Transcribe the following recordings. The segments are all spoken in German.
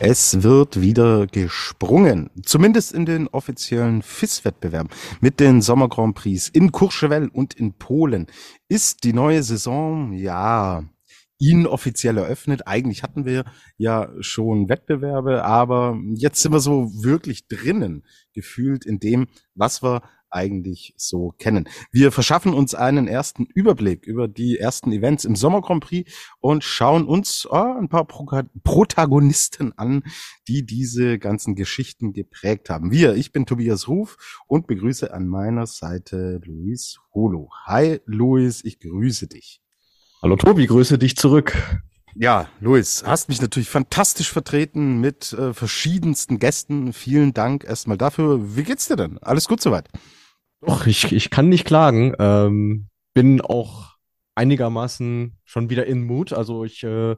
Es wird wieder gesprungen, zumindest in den offiziellen FIS-Wettbewerben. Mit den Sommer Grand Prix in Courchevel und in Polen ist die neue Saison, ja, inoffiziell eröffnet. Eigentlich hatten wir ja schon Wettbewerbe, aber jetzt sind wir so wirklich drinnen, gefühlt in dem, was wir eigentlich so kennen. Wir verschaffen uns einen ersten Überblick über die ersten Events im Sommer Grand Prix und schauen uns oh, ein paar Pro Protagonisten an, die diese ganzen Geschichten geprägt haben. Wir, ich bin Tobias Ruf und begrüße an meiner Seite Luis Holo. Hi Luis, ich grüße dich. Hallo Tobi, grüße dich zurück. Ja, Luis, hast mich natürlich fantastisch vertreten mit äh, verschiedensten Gästen. Vielen Dank erstmal dafür. Wie geht's dir denn? Alles gut soweit? Doch, ich, ich kann nicht klagen. Ähm, bin auch einigermaßen schon wieder in Mut. Also ich äh,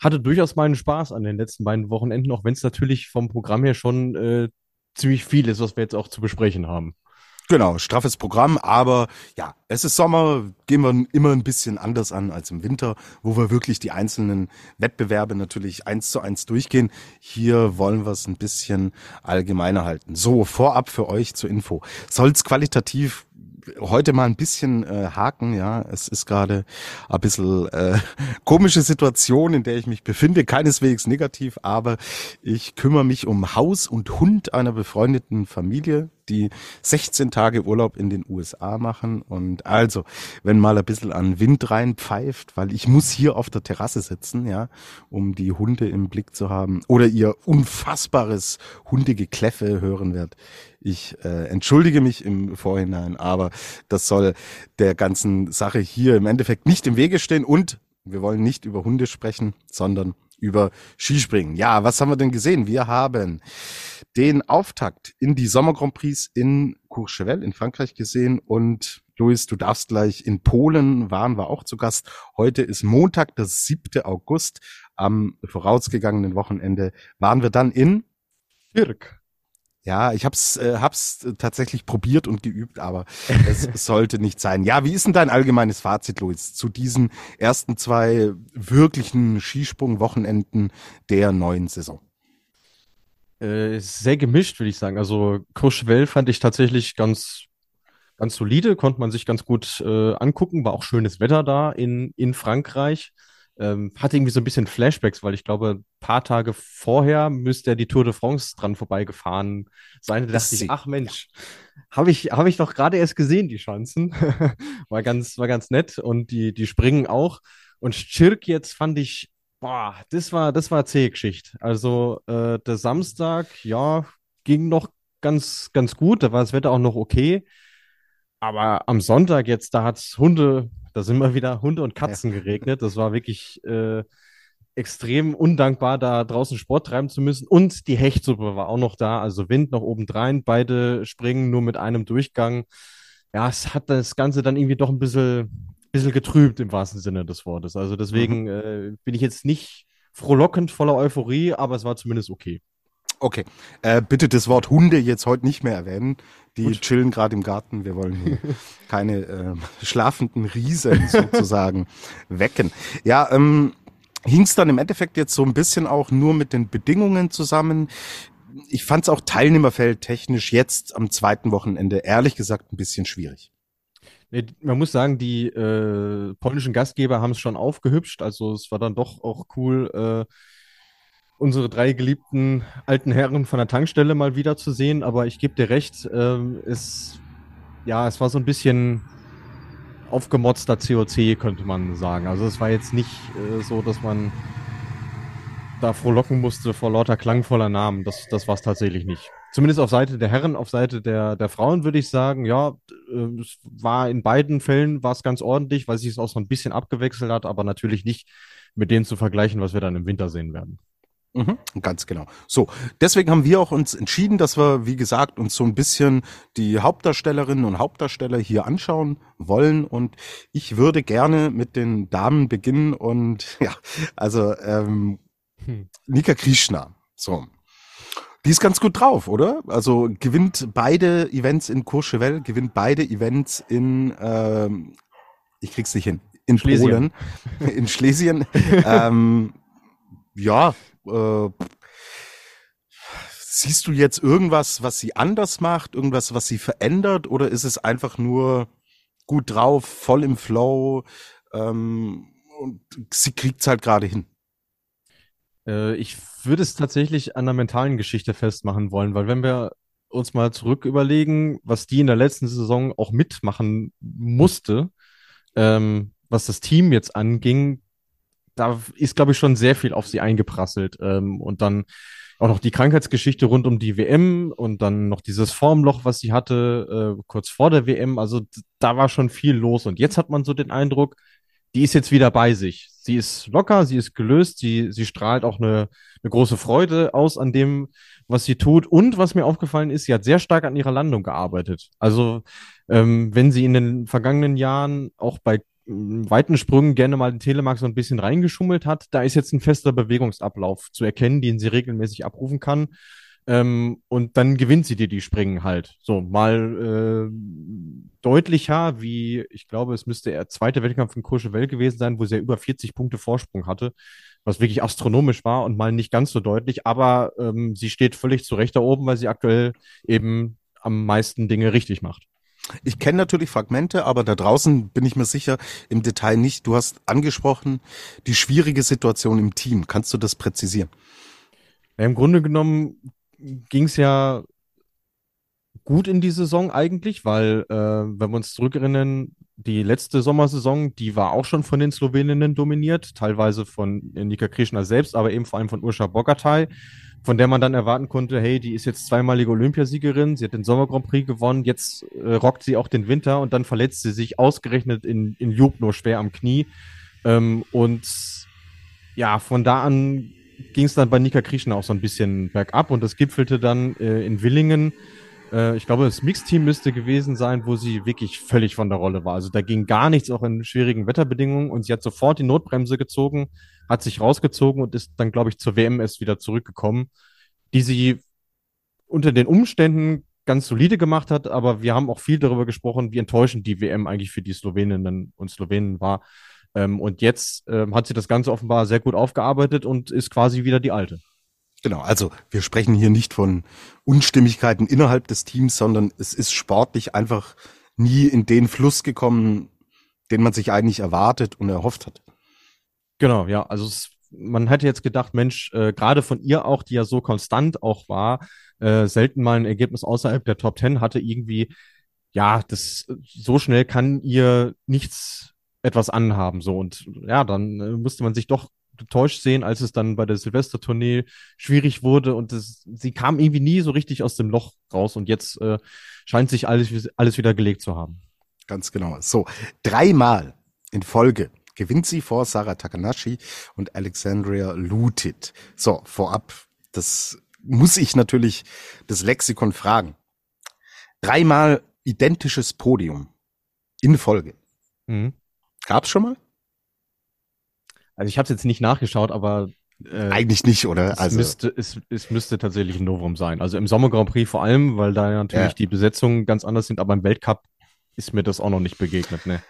hatte durchaus meinen Spaß an den letzten beiden Wochenenden, auch wenn es natürlich vom Programm her schon äh, ziemlich viel ist, was wir jetzt auch zu besprechen haben. Genau, straffes Programm, aber ja, es ist Sommer, gehen wir immer ein bisschen anders an als im Winter, wo wir wirklich die einzelnen Wettbewerbe natürlich eins zu eins durchgehen. Hier wollen wir es ein bisschen allgemeiner halten. So, vorab für euch zur Info. Soll es qualitativ heute mal ein bisschen äh, haken, ja. Es ist gerade ein bisschen äh, komische Situation, in der ich mich befinde, keineswegs negativ, aber ich kümmere mich um Haus und Hund einer befreundeten Familie, die 16 Tage Urlaub in den USA machen. Und also, wenn mal ein bisschen an Wind reinpfeift, weil ich muss hier auf der Terrasse sitzen, ja, um die Hunde im Blick zu haben oder ihr unfassbares Hundegekläffe hören wird. Ich äh, entschuldige mich im Vorhinein, aber das soll der ganzen Sache hier im Endeffekt nicht im Wege stehen und wir wollen nicht über Hunde sprechen, sondern über Skispringen. Ja, was haben wir denn gesehen? Wir haben den Auftakt in die Sommer Grand Prix in Courchevel in Frankreich gesehen und Luis, du darfst gleich in Polen waren wir auch zu Gast. Heute ist Montag, der 7. August. Am vorausgegangenen Wochenende waren wir dann in Birk. Ja, ich hab's, äh, hab's tatsächlich probiert und geübt, aber es sollte nicht sein. Ja, wie ist denn dein allgemeines Fazit, Luis, zu diesen ersten zwei wirklichen Skisprung-Wochenenden der neuen Saison? Äh, sehr gemischt, würde ich sagen. Also Courchevel fand ich tatsächlich ganz, ganz solide, konnte man sich ganz gut äh, angucken, war auch schönes Wetter da in, in Frankreich. Ähm, hatte irgendwie so ein bisschen Flashbacks, weil ich glaube, ein paar Tage vorher müsste er die Tour de France dran vorbeigefahren sein. Da dachte ich, ach Mensch, habe ich, hab ich doch gerade erst gesehen, die Chancen. war ganz, war ganz nett und die, die springen auch. Und Schirk jetzt fand ich, boah, das war, das war zähe Geschichte. Also äh, der Samstag, ja, ging noch ganz, ganz gut. Da war das Wetter auch noch okay. Aber am Sonntag jetzt, da hat es Hunde, da sind mal wieder Hunde und Katzen ja. geregnet. Das war wirklich äh, extrem undankbar, da draußen Sport treiben zu müssen. Und die Hechtsuppe war auch noch da, also Wind noch obendrein. Beide springen nur mit einem Durchgang. Ja, es hat das Ganze dann irgendwie doch ein bisschen, bisschen getrübt im wahrsten Sinne des Wortes. Also deswegen mhm. äh, bin ich jetzt nicht frohlockend voller Euphorie, aber es war zumindest okay. Okay. Äh, bitte das Wort Hunde jetzt heute nicht mehr erwähnen. Die Gut. chillen gerade im Garten. Wir wollen hier keine äh, schlafenden Riesen sozusagen wecken. Ja, ähm, hing es dann im Endeffekt jetzt so ein bisschen auch nur mit den Bedingungen zusammen. Ich fand es auch Teilnehmerfeld technisch jetzt am zweiten Wochenende ehrlich gesagt ein bisschen schwierig. Nee, man muss sagen, die äh, polnischen Gastgeber haben es schon aufgehübscht. Also es war dann doch auch cool, äh, unsere drei geliebten alten Herren von der Tankstelle mal wieder zu sehen. Aber ich gebe dir recht, ähm, es, ja, es war so ein bisschen aufgemotzter COC, könnte man sagen. Also es war jetzt nicht äh, so, dass man da frohlocken musste vor lauter klangvoller Namen. Das, das war es tatsächlich nicht. Zumindest auf Seite der Herren, auf Seite der, der Frauen würde ich sagen, ja, äh, es war in beiden Fällen war es ganz ordentlich, weil sich es auch so ein bisschen abgewechselt hat, aber natürlich nicht mit denen zu vergleichen, was wir dann im Winter sehen werden. Mhm, ganz genau. So, deswegen haben wir auch uns entschieden, dass wir, wie gesagt, uns so ein bisschen die Hauptdarstellerinnen und Hauptdarsteller hier anschauen wollen. Und ich würde gerne mit den Damen beginnen. Und ja, also ähm, hm. Nika Krishna. So. Die ist ganz gut drauf, oder? Also gewinnt beide Events in Courchevel, gewinnt beide Events in, ähm, ich krieg's nicht hin, in Schlesien. Polen, in Schlesien. ähm, ja, äh, siehst du jetzt irgendwas, was sie anders macht, irgendwas, was sie verändert, oder ist es einfach nur gut drauf, voll im Flow ähm, und sie kriegt's halt gerade hin? Äh, ich würde es tatsächlich an der mentalen Geschichte festmachen wollen, weil wenn wir uns mal zurück überlegen, was die in der letzten Saison auch mitmachen musste, ähm, was das Team jetzt anging, da ist, glaube ich, schon sehr viel auf sie eingeprasselt. Ähm, und dann auch noch die Krankheitsgeschichte rund um die WM und dann noch dieses Formloch, was sie hatte, äh, kurz vor der WM. Also da war schon viel los. Und jetzt hat man so den Eindruck, die ist jetzt wieder bei sich. Sie ist locker, sie ist gelöst, sie, sie strahlt auch eine, eine große Freude aus an dem, was sie tut. Und was mir aufgefallen ist, sie hat sehr stark an ihrer Landung gearbeitet. Also ähm, wenn sie in den vergangenen Jahren auch bei weiten Sprüngen gerne mal den Telemark so ein bisschen reingeschummelt hat. Da ist jetzt ein fester Bewegungsablauf zu erkennen, den sie regelmäßig abrufen kann. Ähm, und dann gewinnt sie dir die Springen halt. So, mal äh, deutlicher, wie ich glaube, es müsste der zweite Wettkampf in Courchevel gewesen sein, wo sie ja über 40 Punkte Vorsprung hatte, was wirklich astronomisch war und mal nicht ganz so deutlich. Aber ähm, sie steht völlig zurecht da oben, weil sie aktuell eben am meisten Dinge richtig macht. Ich kenne natürlich Fragmente, aber da draußen bin ich mir sicher im Detail nicht. Du hast angesprochen die schwierige Situation im Team. Kannst du das präzisieren? Ja, Im Grunde genommen ging es ja gut in die Saison eigentlich, weil äh, wenn wir uns zurückerinnern, die letzte Sommersaison, die war auch schon von den Sloweninnen dominiert, teilweise von Nika Krishna selbst, aber eben vor allem von Urscha Bogatay von der man dann erwarten konnte, hey, die ist jetzt zweimalige Olympiasiegerin, sie hat den Sommer Grand Prix gewonnen, jetzt äh, rockt sie auch den Winter und dann verletzt sie sich ausgerechnet in, in Jubno schwer am Knie. Ähm, und ja, von da an ging es dann bei Nika Krishna auch so ein bisschen bergab und das gipfelte dann äh, in Willingen. Äh, ich glaube, das Mixteam müsste gewesen sein, wo sie wirklich völlig von der Rolle war. Also da ging gar nichts, auch in schwierigen Wetterbedingungen und sie hat sofort die Notbremse gezogen hat sich rausgezogen und ist dann, glaube ich, zur WMS wieder zurückgekommen, die sie unter den Umständen ganz solide gemacht hat, aber wir haben auch viel darüber gesprochen, wie enttäuschend die WM eigentlich für die Sloweninnen und Slowenen war. Ähm, und jetzt ähm, hat sie das Ganze offenbar sehr gut aufgearbeitet und ist quasi wieder die alte. Genau, also wir sprechen hier nicht von Unstimmigkeiten innerhalb des Teams, sondern es ist sportlich einfach nie in den Fluss gekommen, den man sich eigentlich erwartet und erhofft hat. Genau, ja. Also es, man hätte jetzt gedacht, Mensch, äh, gerade von ihr auch, die ja so konstant auch war, äh, selten mal ein Ergebnis außerhalb der Top Ten hatte, irgendwie, ja, das so schnell kann ihr nichts etwas anhaben. So und ja, dann äh, musste man sich doch getäuscht sehen, als es dann bei der Silvestertournee schwierig wurde und das, sie kam irgendwie nie so richtig aus dem Loch raus und jetzt äh, scheint sich alles, alles wieder gelegt zu haben. Ganz genau. So, dreimal in Folge gewinnt sie vor Sarah Takanashi und Alexandria Lutit. So, vorab, das muss ich natürlich das Lexikon fragen. Dreimal identisches Podium in Folge. Mhm. Gab's schon mal? Also ich habe es jetzt nicht nachgeschaut, aber äh, eigentlich nicht, oder? Es also müsste es, es müsste tatsächlich ein Novum sein. Also im Sommer Grand Prix vor allem, weil da ja natürlich ja. die Besetzungen ganz anders sind, aber im Weltcup ist mir das auch noch nicht begegnet, ne?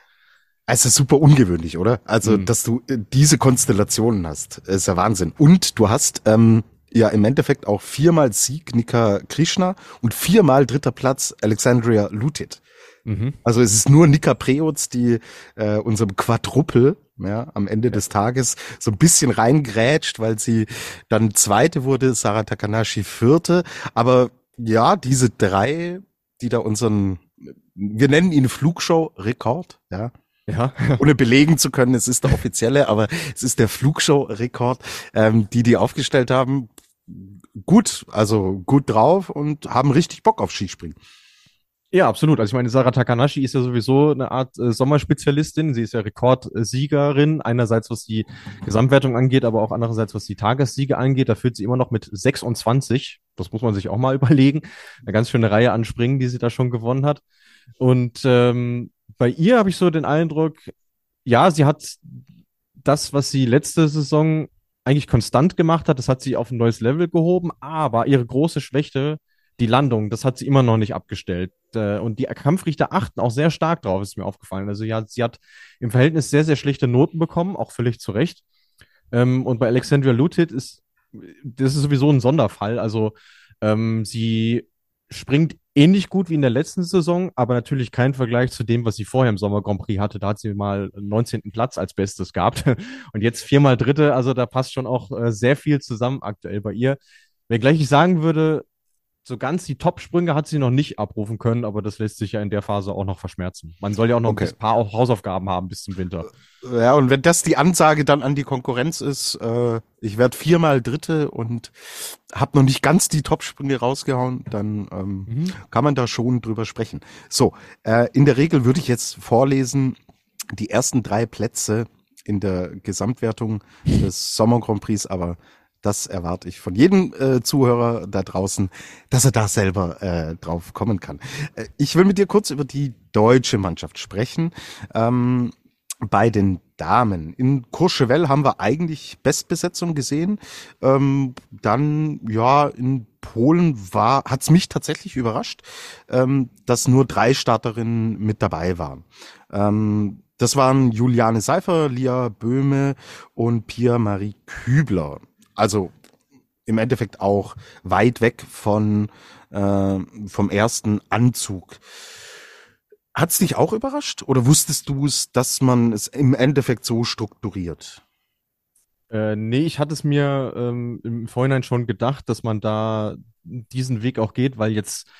Es ist super ungewöhnlich, oder? Also, mhm. dass du äh, diese Konstellationen hast, ist ja Wahnsinn. Und du hast ähm, ja im Endeffekt auch viermal Sieg Nika Krishna und viermal dritter Platz Alexandria Lutit. Mhm. Also es ist nur Nika Preutz, die äh, unserem Quadruppel ja, am Ende ja. des Tages so ein bisschen reingrätscht, weil sie dann zweite wurde, Sarah Takanashi vierte. Aber ja, diese drei, die da unseren, wir nennen ihn Flugshow-Rekord, ja, ja. ohne belegen zu können, es ist der offizielle, aber es ist der Flugshow-Rekord, ähm, die die aufgestellt haben. Gut, also gut drauf und haben richtig Bock auf Skispringen. Ja, absolut. Also ich meine, Sarah Takanashi ist ja sowieso eine Art äh, Sommerspezialistin. Sie ist ja Rekordsiegerin, einerseits was die Gesamtwertung angeht, aber auch andererseits was die Tagessiege angeht. Da führt sie immer noch mit 26. Das muss man sich auch mal überlegen. Eine ganz schöne Reihe an Springen, die sie da schon gewonnen hat. Und ähm, bei ihr habe ich so den Eindruck, ja, sie hat das, was sie letzte Saison eigentlich konstant gemacht hat, das hat sie auf ein neues Level gehoben, aber ihre große Schwäche die Landung, das hat sie immer noch nicht abgestellt. Äh, und die Kampfrichter achten auch sehr stark drauf, ist mir aufgefallen. Also ja, sie hat im Verhältnis sehr, sehr schlechte Noten bekommen, auch völlig zu Recht. Ähm, und bei Alexandria Lutit ist, das ist sowieso ein Sonderfall. Also ähm, sie springt ähnlich gut wie in der letzten Saison, aber natürlich kein Vergleich zu dem, was sie vorher im Sommer Grand Prix hatte. Da hat sie mal 19. Platz als Bestes gehabt und jetzt viermal Dritte. Also da passt schon auch äh, sehr viel zusammen aktuell bei ihr. Wenngleich ich sagen würde, so ganz die Top-Sprünge hat sie noch nicht abrufen können, aber das lässt sich ja in der Phase auch noch verschmerzen. Man soll ja auch noch okay. ein paar Hausaufgaben haben bis zum Winter. Ja, und wenn das die Ansage dann an die Konkurrenz ist, äh, ich werde viermal Dritte und habe noch nicht ganz die Top-Sprünge rausgehauen, dann ähm, mhm. kann man da schon drüber sprechen. So, äh, in der Regel würde ich jetzt vorlesen, die ersten drei Plätze in der Gesamtwertung des Sommer Grand Prix, aber das erwarte ich von jedem äh, Zuhörer da draußen, dass er da selber äh, drauf kommen kann. Äh, ich will mit dir kurz über die deutsche Mannschaft sprechen. Ähm, bei den Damen. In Courchevel haben wir eigentlich Bestbesetzung gesehen. Ähm, dann, ja, in Polen war, hat's mich tatsächlich überrascht, ähm, dass nur drei Starterinnen mit dabei waren. Ähm, das waren Juliane Seifer, Lia Böhme und Pia Marie Kübler also im Endeffekt auch weit weg von äh, vom ersten Anzug. Hat es dich auch überrascht oder wusstest du es, dass man es im Endeffekt so strukturiert? Äh, nee, ich hatte es mir ähm, im Vorhinein schon gedacht, dass man da diesen Weg auch geht, weil jetzt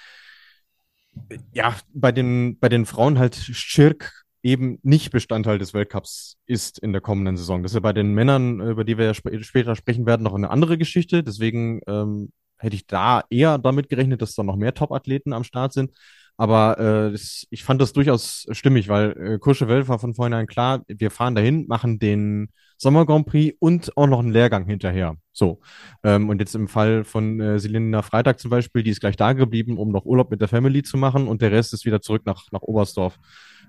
ja bei den bei den Frauen halt Schirk eben nicht Bestandteil des Weltcups ist in der kommenden Saison. Das ist ja bei den Männern, über die wir ja sp später sprechen werden, noch eine andere Geschichte. Deswegen ähm, hätte ich da eher damit gerechnet, dass da noch mehr Top-Athleten am Start sind. Aber äh, das, ich fand das durchaus stimmig, weil äh, Courchevel war von vornherein klar, wir fahren dahin, machen den Sommer Grand Prix und auch noch einen Lehrgang hinterher. So. Ähm, und jetzt im Fall von äh, Selina Freitag zum Beispiel, die ist gleich da geblieben, um noch Urlaub mit der Family zu machen und der Rest ist wieder zurück nach, nach Oberstdorf.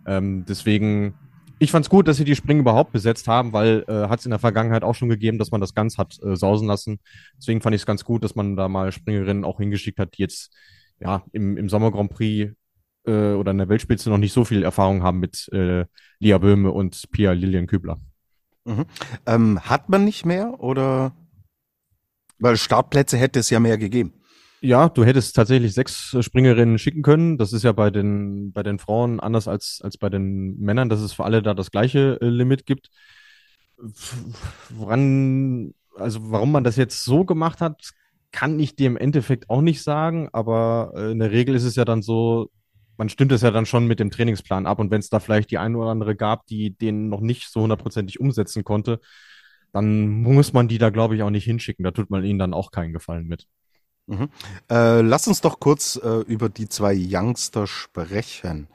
Ähm, deswegen, ich fand es gut, dass sie die Springen überhaupt besetzt haben, weil äh, hat es in der Vergangenheit auch schon gegeben, dass man das ganz hat äh, sausen lassen. Deswegen fand ich es ganz gut, dass man da mal Springerinnen auch hingeschickt hat, die jetzt ja im, im Sommer Grand Prix äh, oder in der Weltspitze noch nicht so viel Erfahrung haben mit äh, Lia Böhme und Pia Lilian Kübler. Mhm. Ähm, hat man nicht mehr oder? Weil Startplätze hätte es ja mehr gegeben. Ja, du hättest tatsächlich sechs Springerinnen schicken können. Das ist ja bei den, bei den Frauen anders als, als bei den Männern, dass es für alle da das gleiche äh, Limit gibt. Woran, also warum man das jetzt so gemacht hat, kann ich dir im Endeffekt auch nicht sagen, aber äh, in der Regel ist es ja dann so, man stimmt es ja dann schon mit dem Trainingsplan ab und wenn es da vielleicht die eine oder andere gab, die den noch nicht so hundertprozentig umsetzen konnte, dann muss man die da, glaube ich, auch nicht hinschicken. Da tut man ihnen dann auch keinen Gefallen mit. Mhm. Äh, lass uns doch kurz äh, über die zwei Youngster sprechen.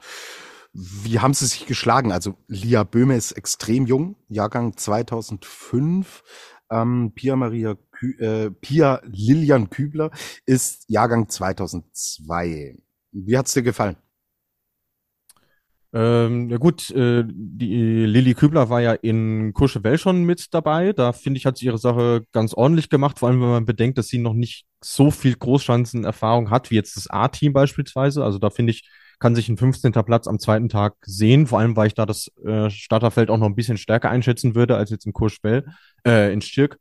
Wie haben sie sich geschlagen? Also Lia Böhme ist extrem jung, Jahrgang 2005. Ähm, Pia Maria Kü äh, Pia Lilian Kübler ist Jahrgang 2002. Wie hat's dir gefallen? Ähm, ja gut, äh, die Lilly Kübler war ja in Courchevel schon mit dabei. Da finde ich, hat sie ihre Sache ganz ordentlich gemacht, vor allem wenn man bedenkt, dass sie noch nicht so viel Großschanzenerfahrung hat, wie jetzt das A-Team beispielsweise. Also da finde ich, kann sich ein 15. Platz am zweiten Tag sehen, vor allem weil ich da das äh, Starterfeld auch noch ein bisschen stärker einschätzen würde als jetzt in Courchevel, äh, in Stirk.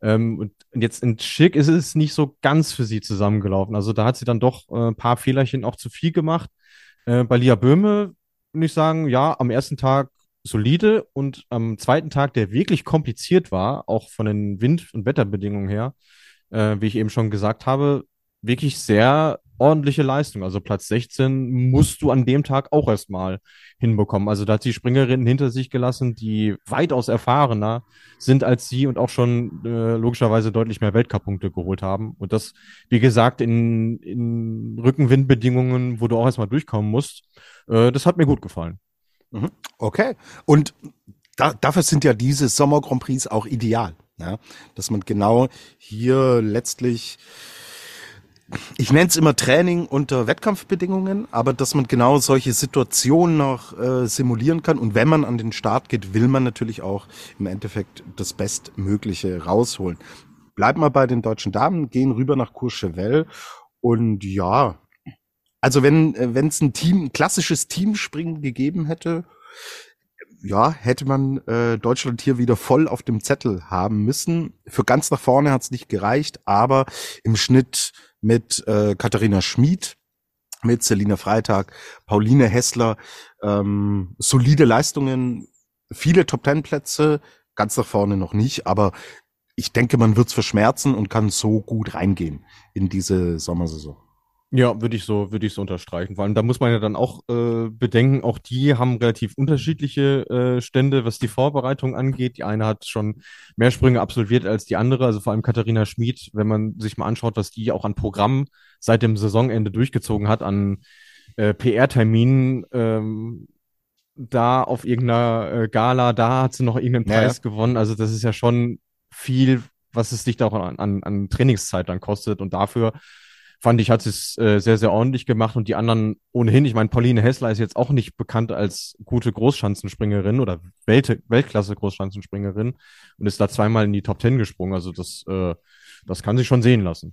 Ähm, und jetzt in Schick ist es nicht so ganz für sie zusammengelaufen. Also da hat sie dann doch äh, ein paar Fehlerchen auch zu viel gemacht. Äh, bei Lia Böhme würde ich sagen, ja, am ersten Tag solide und am zweiten Tag, der wirklich kompliziert war, auch von den Wind- und Wetterbedingungen her, äh, wie ich eben schon gesagt habe, wirklich sehr ordentliche Leistung. Also Platz 16 musst du an dem Tag auch erstmal hinbekommen. Also da hat sie Springerinnen hinter sich gelassen, die weitaus erfahrener sind als sie und auch schon äh, logischerweise deutlich mehr Weltcup-Punkte geholt haben. Und das, wie gesagt, in, in Rückenwindbedingungen, wo du auch erstmal durchkommen musst, äh, das hat mir gut gefallen. Mhm. Okay. Und da, dafür sind ja diese Sommer Grand Prix auch ideal. Ja? Dass man genau hier letztlich ich nenne es immer Training unter Wettkampfbedingungen, aber dass man genau solche Situationen noch äh, simulieren kann. Und wenn man an den Start geht, will man natürlich auch im Endeffekt das Bestmögliche rausholen. Bleiben wir bei den deutschen Damen, gehen rüber nach Courchevel und ja, also wenn äh, wenn es ein Team, ein klassisches Teamspringen gegeben hätte, ja, hätte man äh, Deutschland hier wieder voll auf dem Zettel haben müssen. Für ganz nach vorne hat es nicht gereicht, aber im Schnitt mit äh, Katharina Schmid, mit Selina Freitag, Pauline Hessler, ähm, solide Leistungen, viele Top Ten Plätze, ganz nach vorne noch nicht, aber ich denke, man wird's verschmerzen und kann so gut reingehen in diese Sommersaison. Ja, würde ich so, würde ich so unterstreichen. Vor allem, da muss man ja dann auch äh, bedenken, auch die haben relativ unterschiedliche äh, Stände, was die Vorbereitung angeht. Die eine hat schon mehr Sprünge absolviert als die andere, also vor allem Katharina Schmid, wenn man sich mal anschaut, was die auch an Programmen seit dem Saisonende durchgezogen hat, an äh, PR-Terminen, ähm, da auf irgendeiner äh, Gala, da hat sie noch irgendeinen Preis ja. gewonnen. Also das ist ja schon viel, was es dich da auch an, an, an Trainingszeit dann kostet und dafür fand ich, hat es äh, sehr, sehr ordentlich gemacht und die anderen ohnehin. Ich meine, Pauline Hessler ist jetzt auch nicht bekannt als gute Großschanzenspringerin oder Welt Weltklasse Großschanzenspringerin und ist da zweimal in die Top Ten gesprungen. Also das, äh, das kann sich schon sehen lassen.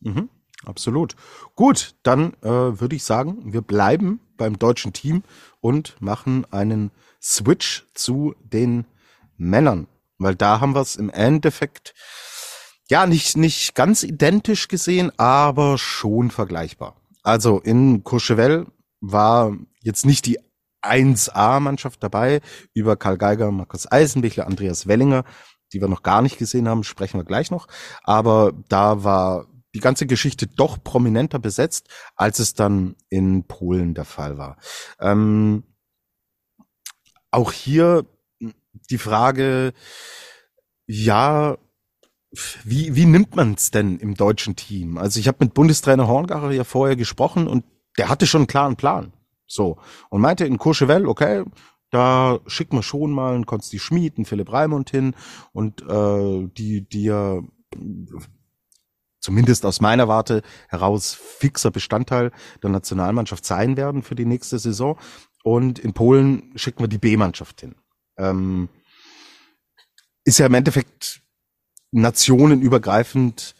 Mhm, absolut. Gut, dann äh, würde ich sagen, wir bleiben beim deutschen Team und machen einen Switch zu den Männern, weil da haben wir es im Endeffekt ja, nicht, nicht ganz identisch gesehen, aber schon vergleichbar. Also in Courchevel war jetzt nicht die 1A-Mannschaft dabei, über Karl Geiger, Markus Eisenbichler, Andreas Wellinger, die wir noch gar nicht gesehen haben, sprechen wir gleich noch. Aber da war die ganze Geschichte doch prominenter besetzt, als es dann in Polen der Fall war. Ähm, auch hier die Frage, ja, wie, wie nimmt man es denn im deutschen Team? Also ich habe mit Bundestrainer Horngacher ja vorher gesprochen und der hatte schon einen klaren Plan. So. Und meinte in Courchevel, okay, da schicken wir schon mal einen Konsti Schmid, einen Philipp Raimund hin und äh, die, die ja zumindest aus meiner Warte heraus fixer Bestandteil der Nationalmannschaft sein werden für die nächste Saison. Und in Polen schicken wir die B-Mannschaft hin. Ähm, ist ja im Endeffekt nationenübergreifend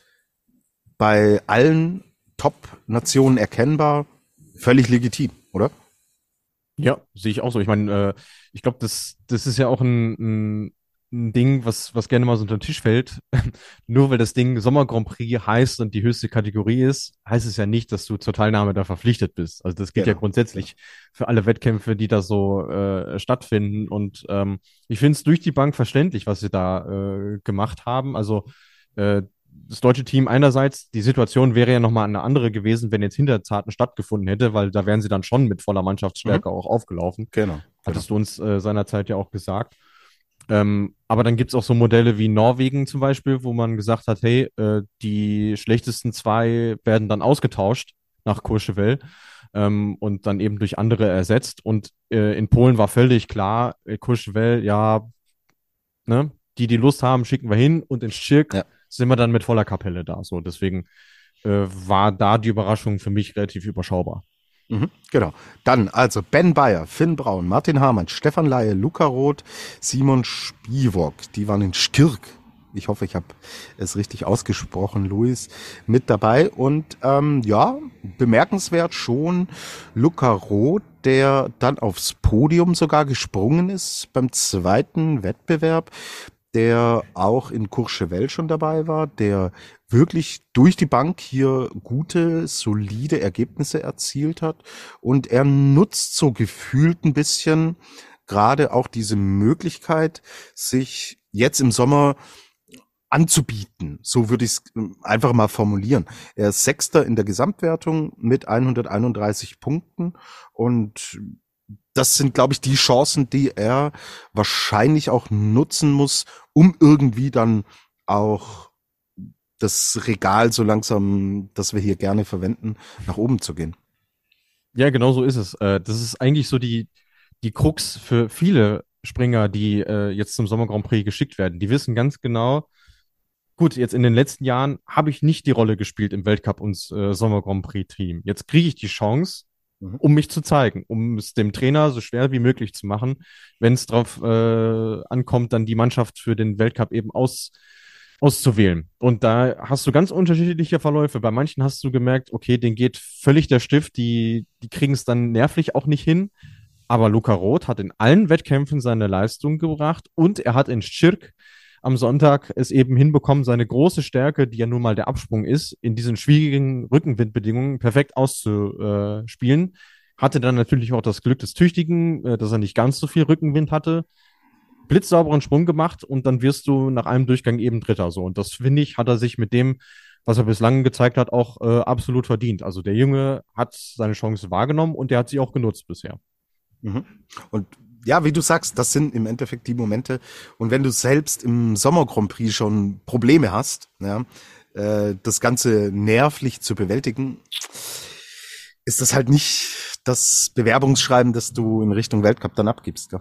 bei allen Top-Nationen erkennbar, völlig legitim, oder? Ja, sehe ich auch so. Ich meine, äh, ich glaube, das, das ist ja auch ein, ein, ein Ding, was, was gerne mal so unter den Tisch fällt. Nur weil das Ding Sommer Grand Prix heißt und die höchste Kategorie ist, heißt es ja nicht, dass du zur Teilnahme da verpflichtet bist. Also das gilt genau. ja grundsätzlich für alle Wettkämpfe, die da so äh, stattfinden. Und ähm, ich finde es durch die Bank verständlich, was sie da äh, gemacht haben. Also äh, das deutsche Team einerseits, die Situation wäre ja nochmal eine andere gewesen, wenn jetzt Hinterzarten stattgefunden hätte, weil da wären sie dann schon mit voller Mannschaftsstärke mhm. auch aufgelaufen. Genau. Hattest genau. du uns äh, seinerzeit ja auch gesagt. Ähm, aber dann gibt es auch so Modelle wie Norwegen zum Beispiel, wo man gesagt hat, hey, äh, die schlechtesten zwei werden dann ausgetauscht nach Courchevel ähm, und dann eben durch andere ersetzt. Und äh, in Polen war völlig klar, äh, Courchevel, ja, ne, die, die Lust haben, schicken wir hin und in Schirk ja. sind wir dann mit voller Kapelle da. So, deswegen äh, war da die Überraschung für mich relativ überschaubar. Mhm, genau. Dann also Ben Bayer, Finn Braun, Martin Hamann, Stefan Laie, Luca Roth, Simon Spiewok. Die waren in Stirk. Ich hoffe, ich habe es richtig ausgesprochen, Luis, mit dabei. Und ähm, ja, bemerkenswert schon Luca Roth, der dann aufs Podium sogar gesprungen ist beim zweiten Wettbewerb der auch in Courchevel schon dabei war, der wirklich durch die Bank hier gute, solide Ergebnisse erzielt hat. Und er nutzt so gefühlt ein bisschen gerade auch diese Möglichkeit, sich jetzt im Sommer anzubieten. So würde ich es ähm, einfach mal formulieren. Er ist Sechster in der Gesamtwertung mit 131 Punkten und das sind, glaube ich, die Chancen, die er wahrscheinlich auch nutzen muss, um irgendwie dann auch das Regal so langsam, das wir hier gerne verwenden, nach oben zu gehen. Ja, genau so ist es. Äh, das ist eigentlich so die, die Krux für viele Springer, die äh, jetzt zum Sommer Grand Prix geschickt werden. Die wissen ganz genau, gut, jetzt in den letzten Jahren habe ich nicht die Rolle gespielt im Weltcup und äh, Sommer Grand Prix Team. Jetzt kriege ich die Chance, mhm. um mich zu zeigen, um es dem Trainer so schwer wie möglich zu machen, wenn es darauf äh, ankommt, dann die Mannschaft für den Weltcup eben aus, auszuwählen. Und da hast du ganz unterschiedliche Verläufe. Bei manchen hast du gemerkt, okay, denen geht völlig der Stift, die, die kriegen es dann nervlich auch nicht hin. Aber Luca Roth hat in allen Wettkämpfen seine Leistung gebracht und er hat in Schirk am Sonntag es eben hinbekommen, seine große Stärke, die ja nun mal der Absprung ist, in diesen schwierigen Rückenwindbedingungen perfekt auszuspielen. Hatte dann natürlich auch das Glück des Tüchtigen, äh, dass er nicht ganz so viel Rückenwind hatte. Blitzsauberen Sprung gemacht und dann wirst du nach einem Durchgang eben Dritter. So. Und das finde ich, hat er sich mit dem, was er bislang gezeigt hat, auch äh, absolut verdient. Also der Junge hat seine Chance wahrgenommen und der hat sie auch genutzt bisher. Mhm. Und ja, wie du sagst, das sind im Endeffekt die Momente. Und wenn du selbst im Sommer Grand Prix schon Probleme hast, ja, äh, das Ganze nervlich zu bewältigen, ist das halt nicht das Bewerbungsschreiben, das du in Richtung Weltcup dann abgibst. Gell?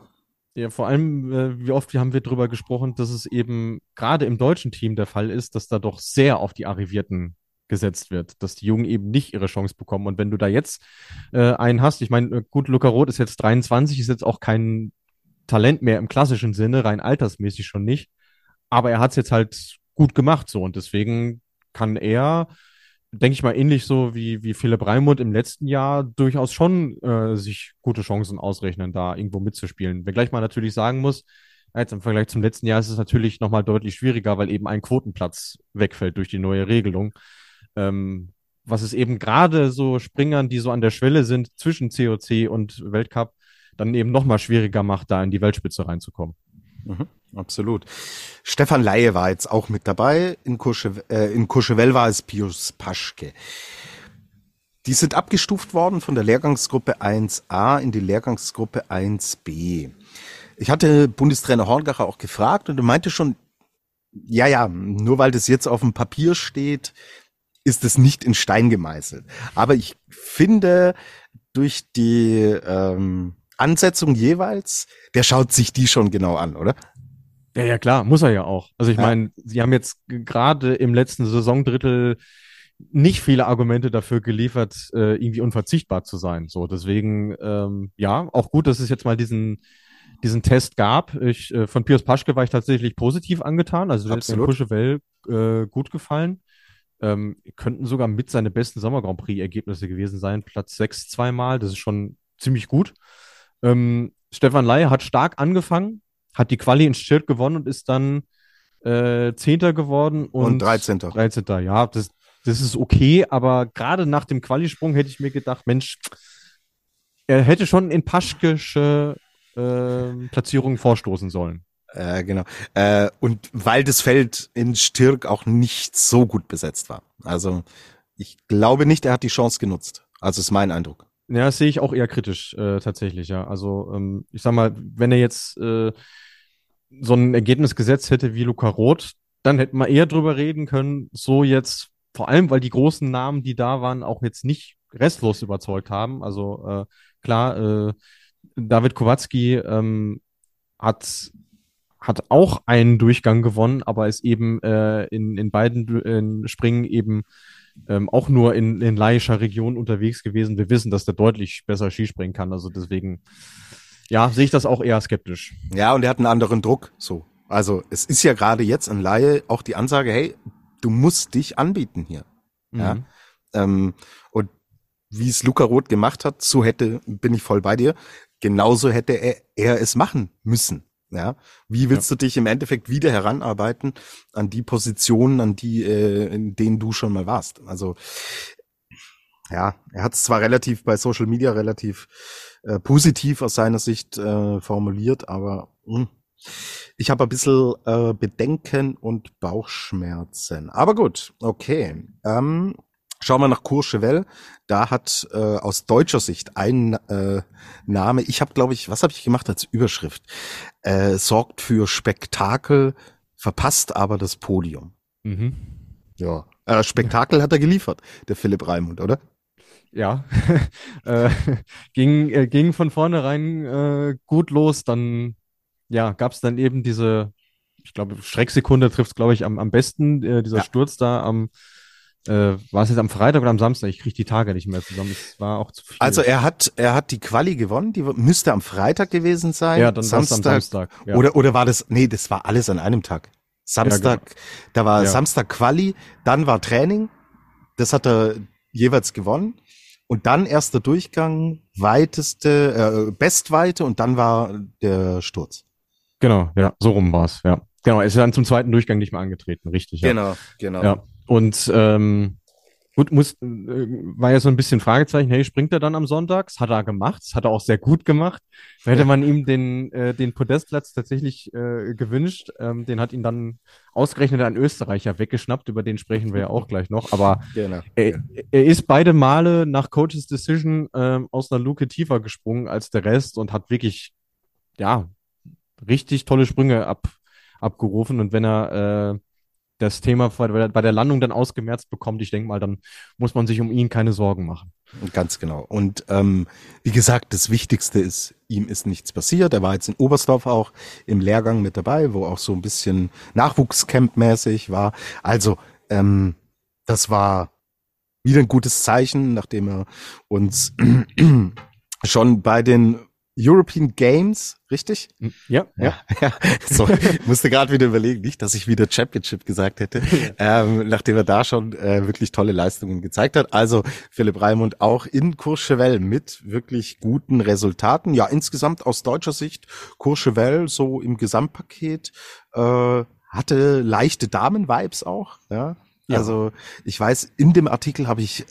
Ja, vor allem, äh, wie oft haben wir darüber gesprochen, dass es eben gerade im deutschen Team der Fall ist, dass da doch sehr auf die Arrivierten gesetzt wird, dass die Jungen eben nicht ihre Chance bekommen. Und wenn du da jetzt äh, einen hast, ich meine, äh, gut, Luca Roth ist jetzt 23, ist jetzt auch kein Talent mehr im klassischen Sinne, rein altersmäßig schon nicht. Aber er hat es jetzt halt gut gemacht so und deswegen kann er, denke ich mal, ähnlich so wie, wie Philipp Raimund im letzten Jahr durchaus schon äh, sich gute Chancen ausrechnen, da irgendwo mitzuspielen. Wenngleich man natürlich sagen muss, Jetzt im Vergleich zum letzten Jahr ist es natürlich nochmal deutlich schwieriger, weil eben ein Quotenplatz wegfällt durch die neue Regelung. Ähm, was es eben gerade so Springern, die so an der Schwelle sind zwischen COC und Weltcup, dann eben nochmal schwieriger macht, da in die Weltspitze reinzukommen. Mhm, absolut. Stefan Laie war jetzt auch mit dabei. In, Courchevel, äh, in Courchevel war es Pius Paschke. Die sind abgestuft worden von der Lehrgangsgruppe 1a in die Lehrgangsgruppe 1b. Ich hatte Bundestrainer Horngacher auch gefragt und er meinte schon, ja, ja, nur weil das jetzt auf dem Papier steht, ist es nicht in Stein gemeißelt. Aber ich finde, durch die ähm, Ansetzung jeweils, der schaut sich die schon genau an, oder? Ja, ja, klar, muss er ja auch. Also ich ja. meine, sie haben jetzt gerade im letzten Saisondrittel nicht viele Argumente dafür geliefert, äh, irgendwie unverzichtbar zu sein. So, deswegen, ähm, ja, auch gut, dass es jetzt mal diesen, diesen Test gab. Ich, äh, von Pius Paschke war ich tatsächlich positiv angetan. Also der hat mir Puschewell äh, gut gefallen. Ähm, könnten sogar mit seine besten Sommer Grand Prix Ergebnisse gewesen sein. Platz 6 zweimal, das ist schon ziemlich gut. Ähm, Stefan Ley hat stark angefangen, hat die Quali in Schild gewonnen und ist dann äh, Zehnter geworden und, und 13. 13. Ja, das, das ist okay, aber gerade nach dem Qualisprung hätte ich mir gedacht, Mensch, er hätte schon in Paschkische äh, Platzierungen vorstoßen sollen. Äh, genau. Äh, und weil das Feld in Stirk auch nicht so gut besetzt war. Also ich glaube nicht, er hat die Chance genutzt. Also ist mein Eindruck. Ja, das sehe ich auch eher kritisch äh, tatsächlich, ja. Also ähm, ich sag mal, wenn er jetzt äh, so ein Ergebnis gesetzt hätte wie Luca Roth, dann hätten wir eher drüber reden können, so jetzt, vor allem, weil die großen Namen, die da waren, auch jetzt nicht restlos überzeugt haben. Also äh, klar, äh, David Kowalski ähm, hat hat auch einen Durchgang gewonnen, aber ist eben äh, in, in beiden in Springen eben ähm, auch nur in, in laischer Region unterwegs gewesen. Wir wissen, dass der deutlich besser Skispringen kann. Also deswegen, ja, sehe ich das auch eher skeptisch. Ja, und er hat einen anderen Druck. So. Also es ist ja gerade jetzt an Laie auch die Ansage, hey, du musst dich anbieten hier. Mhm. Ja. Ähm, und wie es Luca Roth gemacht hat, so hätte, bin ich voll bei dir, genauso hätte er, er es machen müssen. Ja, wie willst ja. du dich im Endeffekt wieder heranarbeiten an die Positionen, an die, äh, in denen du schon mal warst? Also ja, er hat es zwar relativ bei Social Media relativ äh, positiv aus seiner Sicht äh, formuliert, aber mh, hm, Ich habe ein bisschen äh, Bedenken und Bauchschmerzen. Aber gut, okay. Ähm, schauen wir nach Courchevel. Da hat äh, aus deutscher Sicht ein äh, Name, ich habe, glaube ich, was habe ich gemacht als Überschrift? Äh, sorgt für Spektakel, verpasst aber das Podium. Mhm. Ja. Äh, Spektakel hat er geliefert, der Philipp Raimund, oder? Ja, äh, ging, äh, ging von vornherein äh, gut los. Dann ja, gab es dann eben diese, ich glaube, Schrecksekunde trifft es, glaube ich, am, am besten, äh, dieser Ja. Sturz da am, äh, war es jetzt am Freitag oder am Samstag? Ich kriege die Tage nicht mehr zusammen. Es war auch zu viel. Also er hat, er hat die Quali gewonnen, die müsste am Freitag gewesen sein. ja, dann war es am Samstag. Ja. Oder, oder war das, nee, das war alles an einem Tag. Samstag, da war Ja. Samstag Quali, dann war Training, das hat er jeweils gewonnen. Und dann erster Durchgang, weiteste, äh, Bestweite und dann war der Sturz. Genau, ja, so rum war es, ja. Genau, er ist dann zum zweiten Durchgang nicht mehr angetreten, richtig. Ja. Genau, genau. Ja, und ähm, gut, muss, äh, war ja so ein bisschen Fragezeichen, hey, springt er dann am Sonntag? Das hat er gemacht, das hat er auch sehr gut gemacht. Da hätte man ihm den, äh, den Podestplatz tatsächlich äh, gewünscht. Ähm, den hat ihn dann ausgerechnet ein Österreicher weggeschnappt, über den sprechen wir ja auch gleich noch. Aber genau. er, er ist beide Male nach Coaches Decision ähm, aus einer Luke tiefer gesprungen als der Rest und hat wirklich, ja, richtig tolle Sprünge ab, abgerufen. Und wenn er äh, das Thema bei der, Landung dann ausgemerzt bekommt, ich denke mal, dann muss man sich um ihn keine Sorgen machen. Ganz genau. Und ähm, wie gesagt, das Wichtigste ist, ihm ist nichts passiert. Er war jetzt in Oberstdorf auch im Lehrgang mit dabei, wo auch so ein bisschen Nachwuchscamp-mäßig war. Also, ähm, das war wieder ein gutes Zeichen, nachdem er uns schon bei den European Games, richtig? Ja, ja. ja. So, ich musste gerade wieder überlegen, nicht, dass ich wieder Championship gesagt hätte, ähm, nachdem er da schon äh, wirklich tolle Leistungen gezeigt hat. Also Philipp Raimund auch in Courchevel mit wirklich guten Resultaten. Ja, insgesamt aus deutscher Sicht Courchevel so im Gesamtpaket äh, hatte leichte Damen-Vibes auch. Ja, Ja. also ich weiß, in dem Artikel habe ich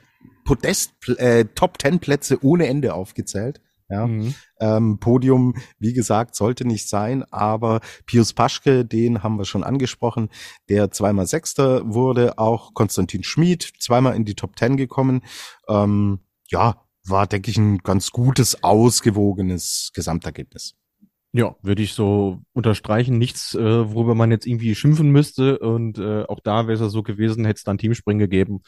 Podest, äh, Top Ten Plätze ohne Ende aufgezählt. Ja. Mhm. Ähm, Podium, wie gesagt, sollte nicht sein, aber Pius Paschke, den haben wir schon angesprochen, der zweimal Sechster wurde, auch Konstantin Schmid, zweimal in die Top Ten gekommen. Ähm, ja, war, denke ich, ein ganz gutes, ausgewogenes Gesamtergebnis. Ja, würde ich so unterstreichen. Nichts, äh, worüber man jetzt irgendwie schimpfen müsste. Und äh, auch da wäre es ja so gewesen, hätte es dann Teamspringen gegeben.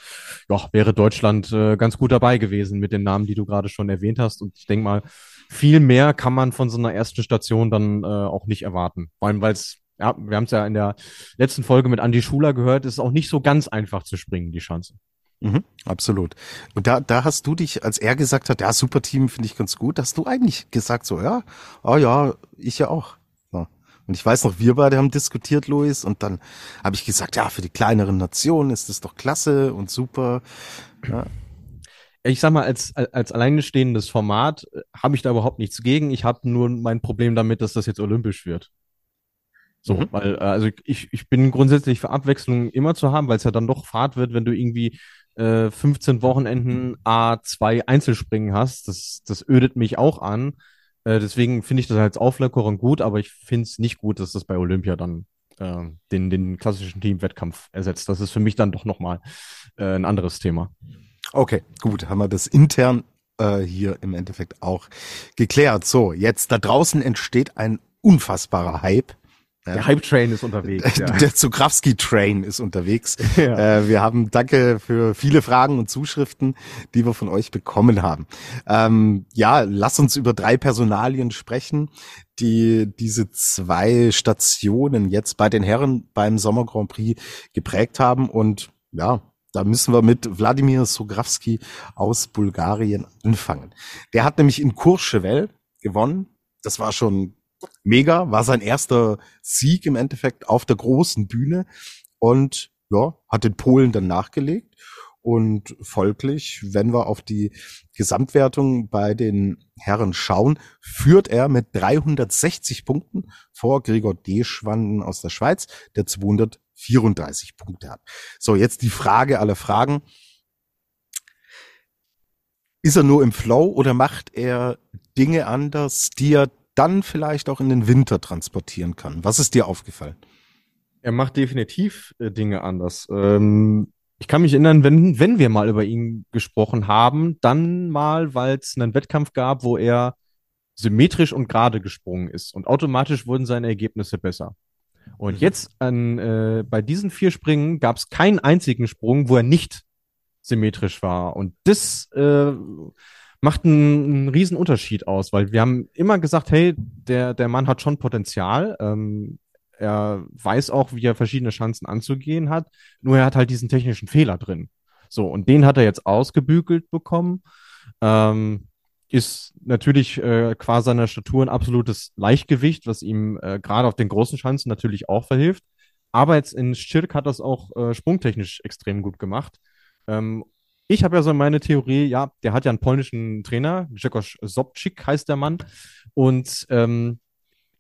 Ja, wäre Deutschland äh, ganz gut dabei gewesen mit den Namen, die du gerade schon erwähnt hast. Und ich denke mal, viel mehr kann man von so einer ersten Station dann äh, auch nicht erwarten. Vor allem, weil es, ja, wir haben es ja in der letzten Folge mit Andy Schuler gehört, es ist auch nicht so ganz einfach zu springen, die Chance. Mhm, absolut. Und da, da hast du dich, als er gesagt hat, ja, super Team finde ich ganz gut, hast du eigentlich gesagt so, ja, oh ja, ich ja auch. Ja. Und ich weiß noch, wir beide haben diskutiert, Luis, und dann habe ich gesagt, ja, für die kleineren Nationen ist das doch klasse und super. Ja, Ich sag mal, als, als alleine stehendes Format äh, habe ich da überhaupt nichts gegen. Ich habe nur mein Problem damit, dass das jetzt olympisch wird. So, Mhm. weil, äh, also ich, ich bin grundsätzlich für Abwechslung immer zu haben, weil es ja dann doch Fahrt wird, wenn du irgendwie äh, 15 Wochenenden A2 Einzelspringen hast. Das, das ödet mich auch an. Äh, deswegen finde ich das als Auflockerung gut, aber ich finde es nicht gut, dass das bei Olympia dann äh, den, den klassischen Teamwettkampf ersetzt. Das ist für mich dann doch nochmal äh, ein anderes Thema. Okay, gut, haben wir das intern äh, hier im Endeffekt auch geklärt. So, jetzt da draußen entsteht ein unfassbarer Hype. Ja. Der Hype-Train ist unterwegs. Ja. Der Zugrawski-Train ist unterwegs. Ja. Äh, wir haben danke für viele Fragen und Zuschriften, die wir von euch bekommen haben. Ähm, ja, lass uns über drei Personalien sprechen, die diese zwei Stationen jetzt bei den Herren beim Sommer Grand Prix geprägt haben. Und ja, da müssen wir mit Wladimir Sograwski aus Bulgarien anfangen. Der hat nämlich in Courchevel gewonnen. Das war schon mega, war sein erster Sieg im Endeffekt auf der großen Bühne und ja, hat den Polen dann nachgelegt. Und folglich, wenn wir auf die Gesamtwertung bei den Herren schauen, führt er mit 360 Punkten vor Gregor Deschwanden aus der Schweiz, der 234 Punkte hat. So, jetzt die Frage aller Fragen. Ist er nur im Flow oder macht er Dinge anders, die er dann vielleicht auch in den Winter transportieren kann. Was ist dir aufgefallen? Er macht definitiv äh, Dinge anders. Ähm, ich kann mich erinnern, wenn, wenn wir mal über ihn gesprochen haben, dann mal, weil es einen Wettkampf gab, wo er symmetrisch und gerade gesprungen ist. Und automatisch wurden seine Ergebnisse besser. Und mhm. jetzt an, äh, bei diesen vier Springen gab es keinen einzigen Sprung, wo er nicht symmetrisch war. Und das äh, macht einen, einen riesen Unterschied aus, weil wir haben immer gesagt, hey, der, der Mann hat schon Potenzial. Ähm, er weiß auch, wie er verschiedene Chancen anzugehen hat. Nur er hat halt diesen technischen Fehler drin. So, und den hat er jetzt ausgebügelt bekommen. Ähm, ist natürlich äh, qua seiner Statur ein absolutes Leichtgewicht, was ihm äh, gerade auf den großen Schanzen natürlich auch verhilft. Aber jetzt in Schirk hat das auch äh, sprungtechnisch extrem gut gemacht. Ähm, ich habe ja so meine Theorie, ja, der hat ja einen polnischen Trainer, Grzegorz Sobczyk heißt der Mann. Und ähm,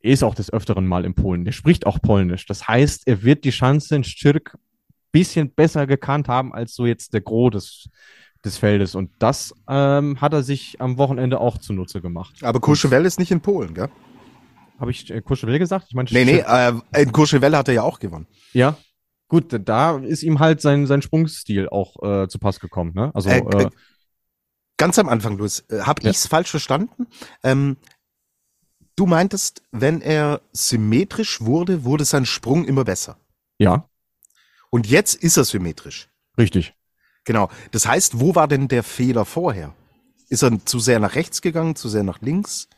er ist auch des Öfteren mal in Polen. Der spricht auch Polnisch. Das heißt, er wird die Chance in Schirk bisschen besser gekannt haben als so jetzt der Gros des, des Feldes. Und das ähm, hat er sich am Wochenende auch zunutze gemacht. Aber Courchevel ist nicht in Polen, gell? Habe ich äh, gesagt? Ich meine, nee, nee, äh, in Courchevel hat er ja auch gewonnen. Ja, gut, da ist ihm halt sein, sein Sprungstil auch äh, zu Pass gekommen. Ne? Also, äh, äh, ganz am Anfang, Luis, äh, habe ja. ich es falsch verstanden? Ähm, du meintest, wenn er symmetrisch wurde, wurde sein Sprung immer besser. Ja. Und jetzt ist er symmetrisch. Richtig. Genau. Das heißt, wo war denn der Fehler vorher? Ist er zu sehr nach rechts gegangen, zu sehr nach links?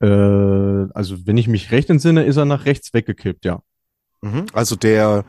Äh, also, wenn ich mich recht entsinne, ist er nach rechts weggekippt, ja. Mhm. Also der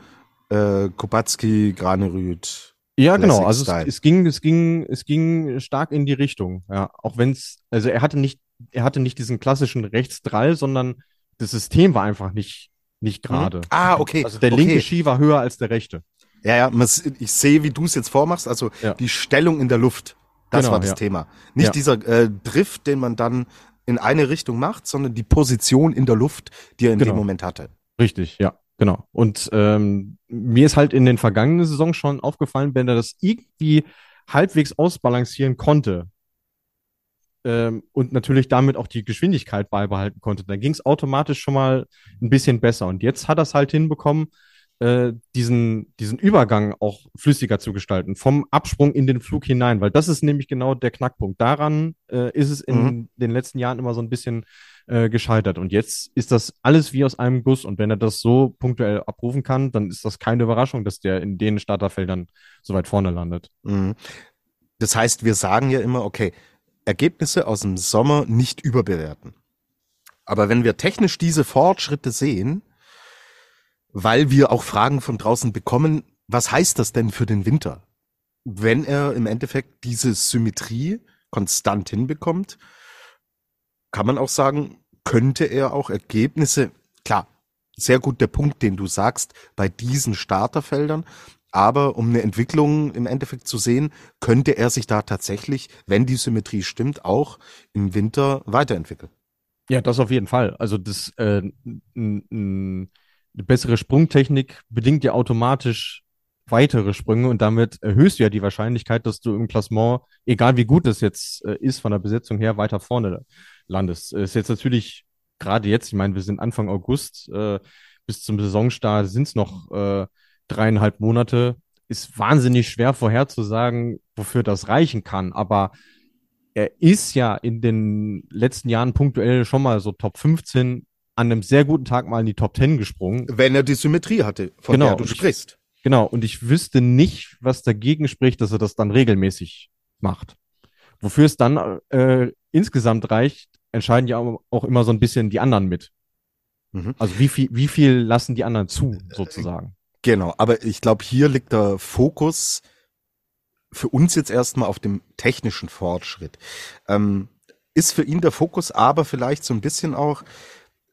äh, Kubacki, Granerüt. Ja, genau. Also es, es, ging, es ging, es ging stark in die Richtung. Ja, auch wenn es, also er hatte nicht, er hatte nicht diesen klassischen Rechtsdrall, sondern das System war einfach nicht, nicht mhm. gerade. Mhm. Ah, okay. Also der okay. linke Ski war höher als der rechte. Ja, ja, ich sehe, wie du es jetzt vormachst. Also ja. die Stellung in der Luft, das genau, war das ja. Thema. Nicht ja. dieser äh, Drift, den man dann in eine Richtung macht, sondern die Position in der Luft, die er in genau. dem Moment hatte. Richtig, ja. Genau. Und ähm, mir ist halt in den vergangenen Saisons schon aufgefallen, wenn er das irgendwie halbwegs ausbalancieren konnte ähm, und natürlich damit auch die Geschwindigkeit beibehalten konnte, dann ging es automatisch schon mal ein bisschen besser. Und jetzt hat er es halt hinbekommen, äh, diesen, diesen Übergang auch flüssiger zu gestalten, vom Absprung in den Flug hinein, weil das ist nämlich genau der Knackpunkt. Daran äh, ist es in mhm. den letzten Jahren immer so ein bisschen äh, gescheitert. Und jetzt ist das alles wie aus einem Guss. Und wenn er das so punktuell abrufen kann, dann ist das keine Überraschung, dass der in den Starterfeldern so weit vorne landet. Mhm. Das heißt, wir sagen ja immer, okay, Ergebnisse aus dem Sommer nicht überbewerten. Aber wenn wir technisch diese Fortschritte sehen, weil wir auch Fragen von draußen bekommen, was heißt das denn für den Winter? Wenn er im Endeffekt diese Symmetrie konstant hinbekommt, kann man auch sagen, könnte er auch Ergebnisse, klar, sehr gut der Punkt, den du sagst, bei diesen Starterfeldern, aber um eine Entwicklung im Endeffekt zu sehen, könnte er sich da tatsächlich, wenn die Symmetrie stimmt, auch im Winter weiterentwickeln. Ja, das auf jeden Fall. Also das äh, eine bessere Sprungtechnik bedingt ja automatisch weitere Sprünge und damit erhöhst du ja die Wahrscheinlichkeit, dass du im Klassement, egal wie gut das jetzt äh, ist von der Besetzung her, weiter vorne landest. Ist jetzt natürlich gerade jetzt, ich meine, wir sind Anfang August, äh, bis zum Saisonstart sind es noch äh, dreieinhalb Monate. Ist wahnsinnig schwer vorherzusagen, wofür das reichen kann. Aber er ist ja in den letzten Jahren punktuell schon mal so Top 15 an einem sehr guten Tag mal in die Top 10 gesprungen. Wenn er die Symmetrie hatte, von genau, der du sprichst. Genau, und ich wüsste nicht, was dagegen spricht, dass er das dann regelmäßig macht. Wofür es dann äh, insgesamt reicht, entscheiden ja auch immer so ein bisschen die anderen mit. Mhm. Also wie viel, wie viel lassen die anderen zu, sozusagen. Genau, aber ich glaube, hier liegt der Fokus für uns jetzt erstmal auf dem technischen Fortschritt. Ähm, ist für ihn der Fokus aber vielleicht so ein bisschen auch,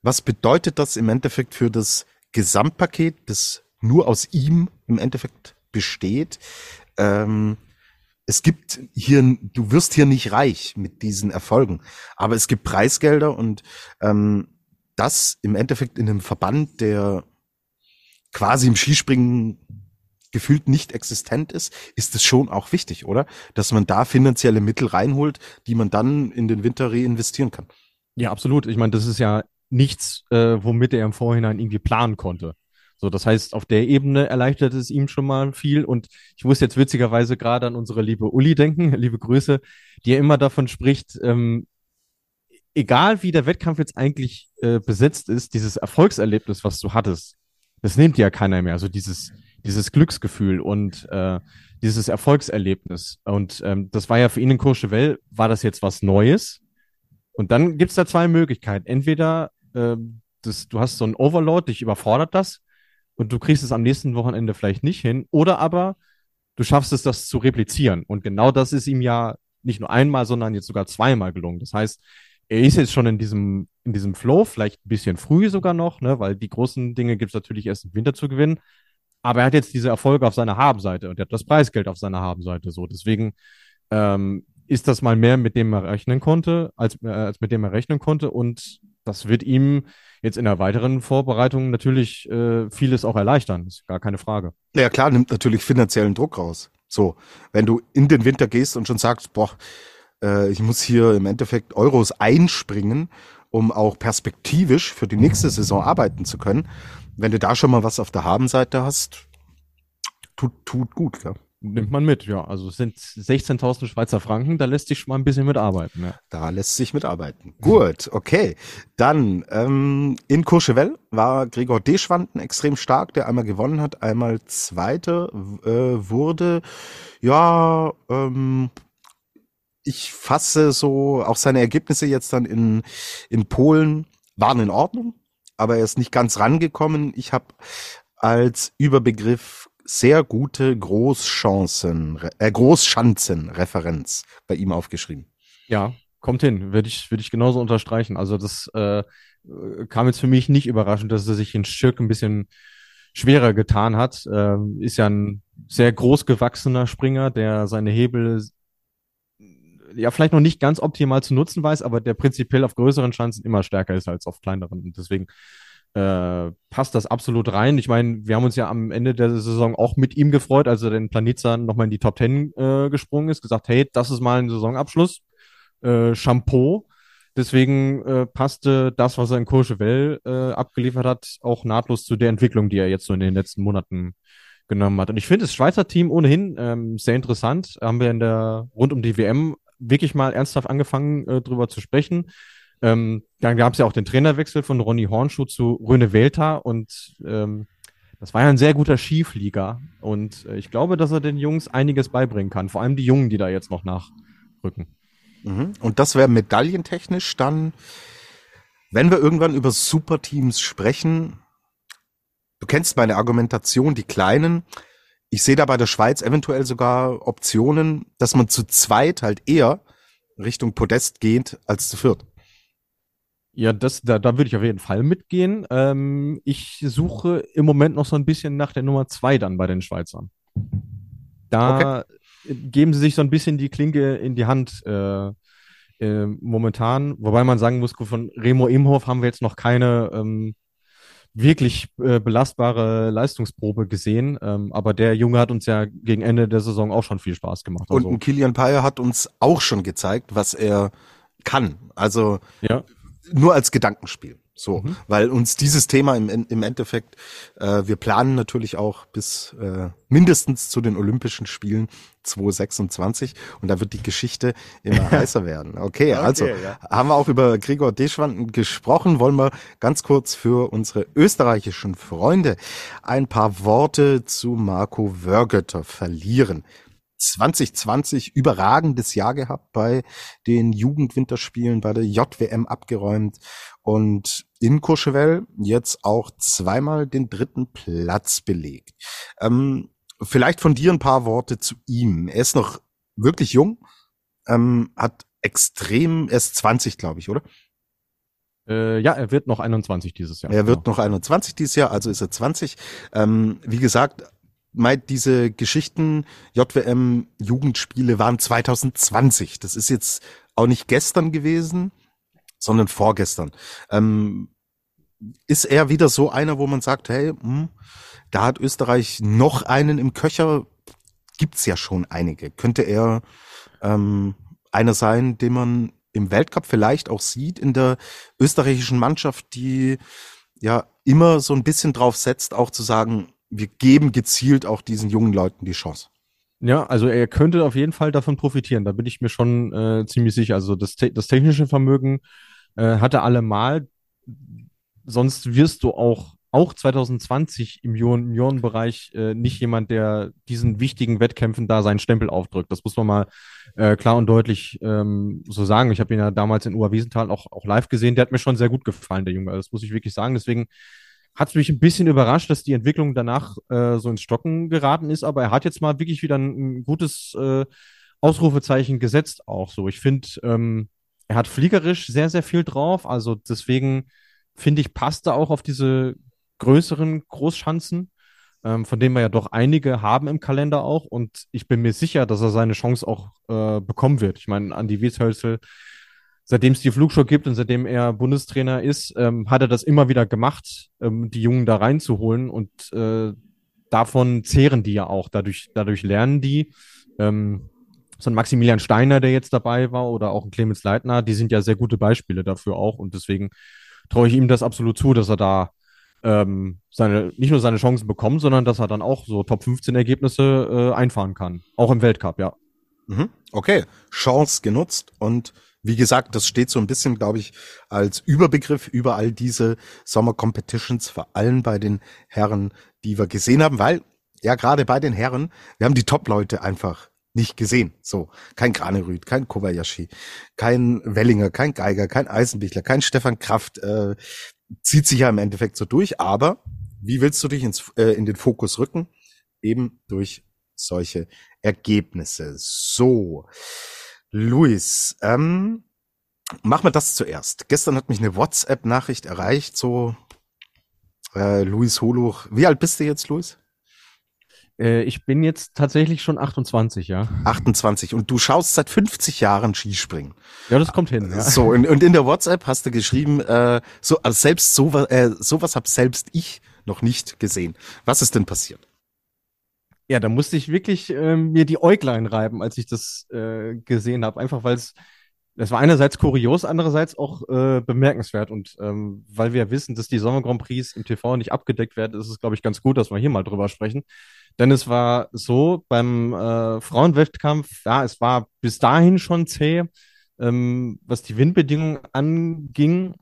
was bedeutet das im Endeffekt für das Gesamtpaket, das nur aus ihm im Endeffekt besteht? Ähm, es gibt hier, du wirst hier nicht reich mit diesen Erfolgen, aber es gibt Preisgelder und ähm, das im Endeffekt in einem Verband, der quasi im Skispringen gefühlt nicht existent ist, ist es schon auch wichtig, oder? Dass man da finanzielle Mittel reinholt, die man dann in den Winter reinvestieren kann. Ja, absolut. Ich meine, das ist ja nichts, äh, womit er im Vorhinein irgendwie planen konnte. So, das heißt, auf der Ebene erleichtert es ihm schon mal viel. Und ich muss jetzt witzigerweise gerade an unsere liebe Uli denken, liebe Grüße, die ja immer davon spricht, ähm, egal wie der Wettkampf jetzt eigentlich äh, besetzt ist, dieses Erfolgserlebnis, was du hattest, das nimmt ja keiner mehr. Also dieses, dieses Glücksgefühl und äh, dieses Erfolgserlebnis. Und ähm, das war ja für ihn in Courchevel, war das jetzt was Neues. Und dann gibt's da zwei Möglichkeiten. Entweder äh, das, du hast so ein Overload, dich überfordert das und du kriegst es am nächsten Wochenende vielleicht nicht hin. Oder aber du schaffst es, das zu replizieren. Und genau das ist ihm ja nicht nur einmal, sondern jetzt sogar zweimal gelungen. Das heißt, er ist jetzt schon in diesem, in diesem Flow, vielleicht ein bisschen früh sogar noch, ne, weil die großen Dinge gibt es natürlich erst im Winter zu gewinnen. Aber er hat jetzt diese Erfolge auf seiner Habenseite und er hat das Preisgeld auf seiner Habenseite. So, deswegen ähm, ist das mal mehr, mit dem er rechnen konnte, als, äh, als mit dem er rechnen konnte. Und das wird ihm jetzt in der weiteren Vorbereitung natürlich äh, vieles auch erleichtern. ist gar keine Frage. Ja klar, nimmt natürlich finanziellen Druck raus. So, wenn du in den Winter gehst und schon sagst, boah, äh, ich muss hier im Endeffekt Euros einspringen, um auch perspektivisch für die nächste Saison arbeiten zu können. Wenn du da schon mal was auf der Habenseite hast, tut, tut gut, ja. Nimmt man mit, ja. Also es sind 16.000 Schweizer Franken, da lässt sich schon mal ein bisschen mitarbeiten. Ja. Da lässt sich mitarbeiten. Gut, okay. Dann ähm, in Courchevel war Gregor Deschwanden extrem stark, der einmal gewonnen hat, einmal Zweiter äh, wurde. Ja, ähm, ich fasse so auch seine Ergebnisse jetzt dann in, in Polen waren in Ordnung, aber er ist nicht ganz rangekommen. Ich habe als Überbegriff sehr gute Großchancen, äh, Großschanzenreferenz bei ihm aufgeschrieben. Ja, kommt hin, würde ich, würde ich genauso unterstreichen. Also das äh, kam jetzt für mich nicht überraschend, dass er sich in Stück ein bisschen schwerer getan hat. Ähm, ist ja ein sehr groß gewachsener Springer, der seine Hebel ja vielleicht noch nicht ganz optimal zu nutzen weiß, aber der prinzipiell auf größeren Chancen immer stärker ist als auf kleineren. Und deswegen äh, passt das absolut rein. Ich meine, wir haben uns ja am Ende der Saison auch mit ihm gefreut, als er den Planitza nochmal in die Top Ten äh, gesprungen ist, gesagt, hey, das ist mal ein Saisonabschluss. Äh, Shampoo. Deswegen äh, passte das, was er in Courchevel äh, abgeliefert hat, auch nahtlos zu der Entwicklung, die er jetzt so in den letzten Monaten genommen hat. Und ich finde das Schweizer Team ohnehin ähm, sehr interessant. Haben wir in der rund um die WM wirklich mal ernsthaft angefangen, äh, drüber zu sprechen. Ähm, dann gab es ja auch den Trainerwechsel von Ronny Hornschuh zu Röne Welter und ähm, das war ja ein sehr guter Skiflieger. Und äh, ich glaube, dass er den Jungs einiges beibringen kann, vor allem die Jungen, die da jetzt noch nachrücken. Mhm. Und das wäre medaillentechnisch dann, wenn wir irgendwann über Superteams sprechen, du kennst meine Argumentation, die kleinen, ich sehe da bei der Schweiz eventuell sogar Optionen, dass man zu zweit halt eher Richtung Podest geht als zu viert. Ja, das, da, da würde ich auf jeden Fall mitgehen. Ähm, ich suche im Moment noch so ein bisschen nach der Nummer zwei dann bei den Schweizern. Da okay. geben sie sich so ein bisschen die Klinke in die Hand äh, äh, momentan. Wobei man sagen muss, von Remo Imhoff haben wir jetzt noch keine ähm, wirklich äh, belastbare Leistungsprobe gesehen. Ähm, aber der Junge hat uns ja gegen Ende der Saison auch schon viel Spaß gemacht. Also. Und Kilian Payer hat uns auch schon gezeigt, was er kann. Also ja. Nur als Gedankenspiel. So, mhm. weil uns dieses Thema im, im Endeffekt, äh, wir planen natürlich auch bis äh, mindestens zu den Olympischen Spielen 2026 und da wird die Geschichte immer heißer werden. Okay, okay also ja. haben wir auch über Gregor Deschwanden gesprochen, wollen wir ganz kurz für unsere österreichischen Freunde ein paar Worte zu Marco Wörgötter verlieren. 2020 überragendes Jahr gehabt bei den Jugendwinterspielen, bei der JWM abgeräumt und in Courchevel jetzt auch zweimal den dritten Platz belegt. Ähm, vielleicht von dir ein paar Worte zu ihm. Er ist noch wirklich jung, ähm, hat extrem, er ist 20, glaube ich, oder? Äh, ja, er wird noch 21 dieses Jahr. Er wird genau. noch 21 dieses Jahr, also ist er 20. Ähm, wie gesagt, meint diese Geschichten JWM Jugendspiele waren 2020. Das ist jetzt auch nicht gestern gewesen, sondern vorgestern. Ähm, ist er wieder so einer, wo man sagt, hey, mh, hm, da hat Österreich noch einen im Köcher? Gibt's ja schon einige. Könnte er ähm, einer sein, den man im Weltcup vielleicht auch sieht in der österreichischen Mannschaft, die ja immer so ein bisschen drauf setzt, auch zu sagen, wir geben gezielt auch diesen jungen Leuten die Chance. Ja, also er könnte auf jeden Fall davon profitieren, da bin ich mir schon äh, ziemlich sicher. Also das, das technische Vermögen äh, hat er allemal. Sonst wirst du auch auch 2020 im Juniorenbereich äh, nicht jemand, der diesen wichtigen Wettkämpfen da seinen Stempel aufdrückt. Das muss man mal äh, klar und deutlich ähm, so sagen. Ich habe ihn ja damals in Uhr-Wiesenthal auch, auch live gesehen. Der hat mir schon sehr gut gefallen, der Junge. Das muss ich wirklich sagen. Deswegen hat mich ein bisschen überrascht, dass die Entwicklung danach äh, so ins Stocken geraten ist. Aber er hat jetzt mal wirklich wieder ein, ein gutes äh, Ausrufezeichen gesetzt auch so. Ich finde, ähm, er hat fliegerisch sehr, sehr viel drauf. Also deswegen finde ich, passt er auch auf diese größeren Großschanzen, ähm, von denen wir ja doch einige haben im Kalender auch. Und ich bin mir sicher, dass er seine Chance auch äh, bekommen wird. Ich meine, Andi Wieshölzel, seitdem es die Flugshow gibt und seitdem er Bundestrainer ist, ähm, hat er das immer wieder gemacht, ähm, die Jungen da reinzuholen. Und äh, davon zehren die ja auch. Dadurch, dadurch lernen die. Ähm, so ein Maximilian Steiner, der jetzt dabei war, oder auch ein Clemens Leitner, die sind ja sehr gute Beispiele dafür auch. Und deswegen traue ich ihm das absolut zu, dass er da ähm, seine, nicht nur seine Chancen bekommt, sondern dass er dann auch so Top 15 Ergebnisse äh, einfahren kann. Auch im Weltcup, ja. Mhm. Okay, Chance genutzt und wie gesagt, das steht so ein bisschen, glaube ich, als Überbegriff über all diese Sommer Competitions, vor allem bei den Herren, die wir gesehen haben, weil ja gerade bei den Herren, wir haben die Top-Leute einfach nicht gesehen. So, kein Granerüth, kein Kobayashi, kein Wellinger, kein Geiger, kein Eisenbichler, kein Stefan Kraft, äh, zieht sich ja im Endeffekt so durch, aber wie willst du dich ins, äh, in den Fokus rücken? Eben durch solche Ergebnisse. So, Luis, ähm, mach mal das zuerst. Gestern hat mich eine WhatsApp-Nachricht erreicht, so äh, Luis Holuch. Wie alt bist du jetzt, Luis? Äh, ich bin jetzt tatsächlich schon 28, ja. 28 und du schaust seit 50 Jahren Skispringen. Ja, das kommt hin. Ja. So und, und in der WhatsApp hast du geschrieben, äh, so also selbst sowas, äh, sowas habe selbst ich noch nicht gesehen. Was ist denn passiert? Ja, da musste ich wirklich äh, mir die Äuglein reiben, als ich das äh, gesehen habe. Einfach weil es, das war einerseits kurios, andererseits auch äh, bemerkenswert. Und ähm, weil wir wissen, dass die Sommer Grand Prix im TV nicht abgedeckt werden, ist es, glaube ich, ganz gut, dass wir hier mal drüber sprechen. Denn es war so beim äh, Frauenwettkampf, ja, es war bis dahin schon zäh, ähm, was die Windbedingungen anging.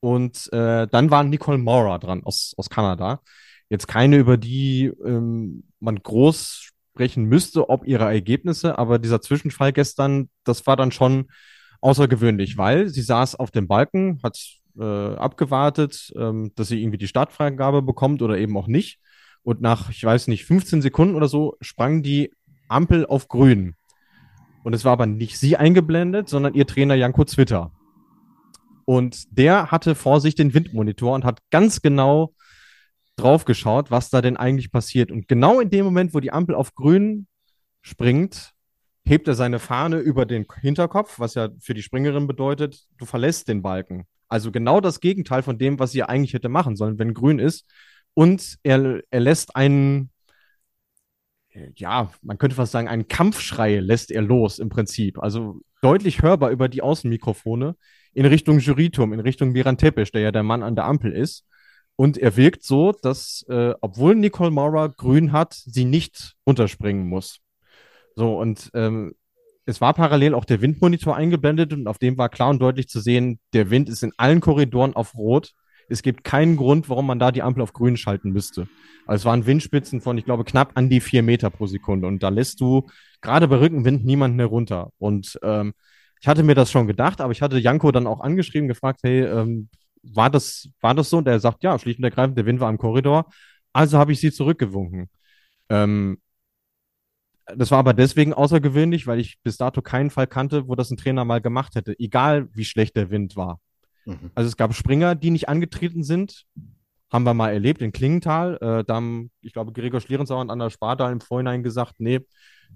Und äh, dann war Nicole Mora dran aus, aus Kanada. Jetzt keine, über die ähm, man groß sprechen müsste, ob ihre Ergebnisse, aber dieser Zwischenfall gestern, das war dann schon außergewöhnlich, weil sie saß auf dem Balken, hat äh, abgewartet, ähm, dass sie irgendwie die Startfreigabe bekommt oder eben auch nicht und nach, ich weiß nicht, 15 Sekunden oder so sprang die Ampel auf grün. Und es war aber nicht sie eingeblendet, sondern ihr Trainer Janko Zwitter. Und der hatte vor sich den Windmonitor und hat ganz genau drauf geschaut, was da denn eigentlich passiert. Und genau in dem Moment, wo die Ampel auf grün springt, hebt er seine Fahne über den Hinterkopf, was ja für die Springerin bedeutet, du verlässt den Balken. Also genau das Gegenteil von dem, was sie eigentlich hätte machen sollen, wenn grün ist. Und er, er lässt einen, ja, man könnte fast sagen, einen Kampfschrei lässt er los im Prinzip. Also deutlich hörbar über die Außenmikrofone in Richtung Juryturm, in Richtung Miran Tepesch, der ja der Mann an der Ampel ist. Und er wirkt so, dass, äh, obwohl Nicole Maurer grün hat, sie nicht runterspringen muss. So, und ähm, es war parallel auch der Windmonitor eingeblendet und auf dem war klar und deutlich zu sehen, der Wind ist in allen Korridoren auf Rot es gibt keinen Grund, warum man da die Ampel auf grün schalten müsste. Also es waren Windspitzen von, ich glaube, knapp an die vier Meter pro Sekunde. Und da lässt du gerade bei Rückenwind niemanden herunter. Und ähm, ich hatte mir das schon gedacht, aber ich hatte Janko dann auch angeschrieben, gefragt, hey, ähm, war das, war das so? Und er sagt, ja, schlicht und ergreifend, der Wind war im Korridor. Also habe ich sie zurückgewunken. Ähm, das war aber deswegen außergewöhnlich, weil ich bis dato keinen Fall kannte, wo das ein Trainer mal gemacht hätte, egal wie schlecht der Wind war. Mhm. Also es gab Springer, die nicht angetreten sind. Haben wir mal erlebt in Klingenthal. Äh, da haben, ich glaube, Gregor Schlierenzauer und Anna Sparta im Vorhinein gesagt, nee,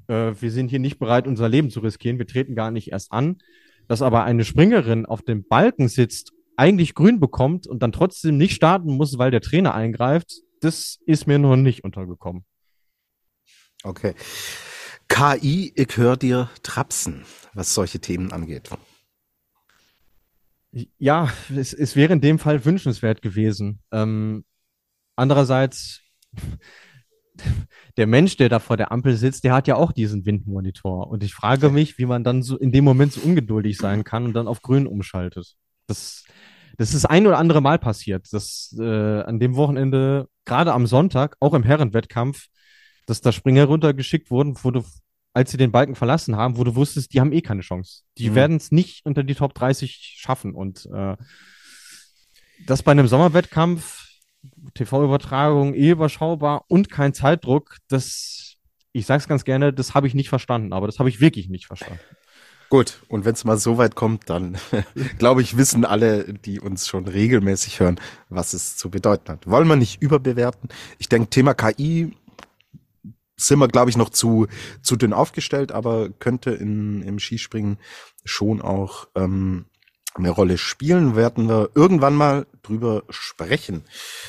äh, wir sind hier nicht bereit, unser Leben zu riskieren. Wir treten gar nicht erst an. Dass aber eine Springerin auf dem Balken sitzt, eigentlich grün bekommt und dann trotzdem nicht starten muss, weil der Trainer eingreift, das ist mir noch nicht untergekommen. Okay. KI, ich höre dir trapsen, was solche Themen angeht. Ja, es, es wäre in dem Fall wünschenswert gewesen. Ähm, andererseits, der Mensch, der da vor der Ampel sitzt, der hat ja auch diesen Windmonitor. Und ich frage mich, wie man dann so in dem Moment so ungeduldig sein kann und dann auf grün umschaltet. Das, das ist ein oder andere Mal passiert, dass äh, an dem Wochenende, gerade am Sonntag, auch im Herrenwettkampf, dass da Springer runtergeschickt wurden, wo du, als sie den Balken verlassen haben, wo du wusstest, die haben eh keine Chance. Die Mhm. werden es nicht unter die Top 30 schaffen. Und äh, das bei einem Sommerwettkampf, TV-Übertragung eh überschaubar und kein Zeitdruck, das, ich sag's ganz gerne, das habe ich nicht verstanden, aber das habe ich wirklich nicht verstanden. Gut, und wenn es mal so weit kommt, dann glaube ich, wissen alle, die uns schon regelmäßig hören, was es zu bedeuten hat. Wollen wir nicht überbewerten? Ich denke, Thema KI sind wir, glaube ich, noch zu, zu dünn aufgestellt, aber könnte in, im Skispringen schon auch ähm, eine Rolle spielen. Werden wir irgendwann mal drüber sprechen.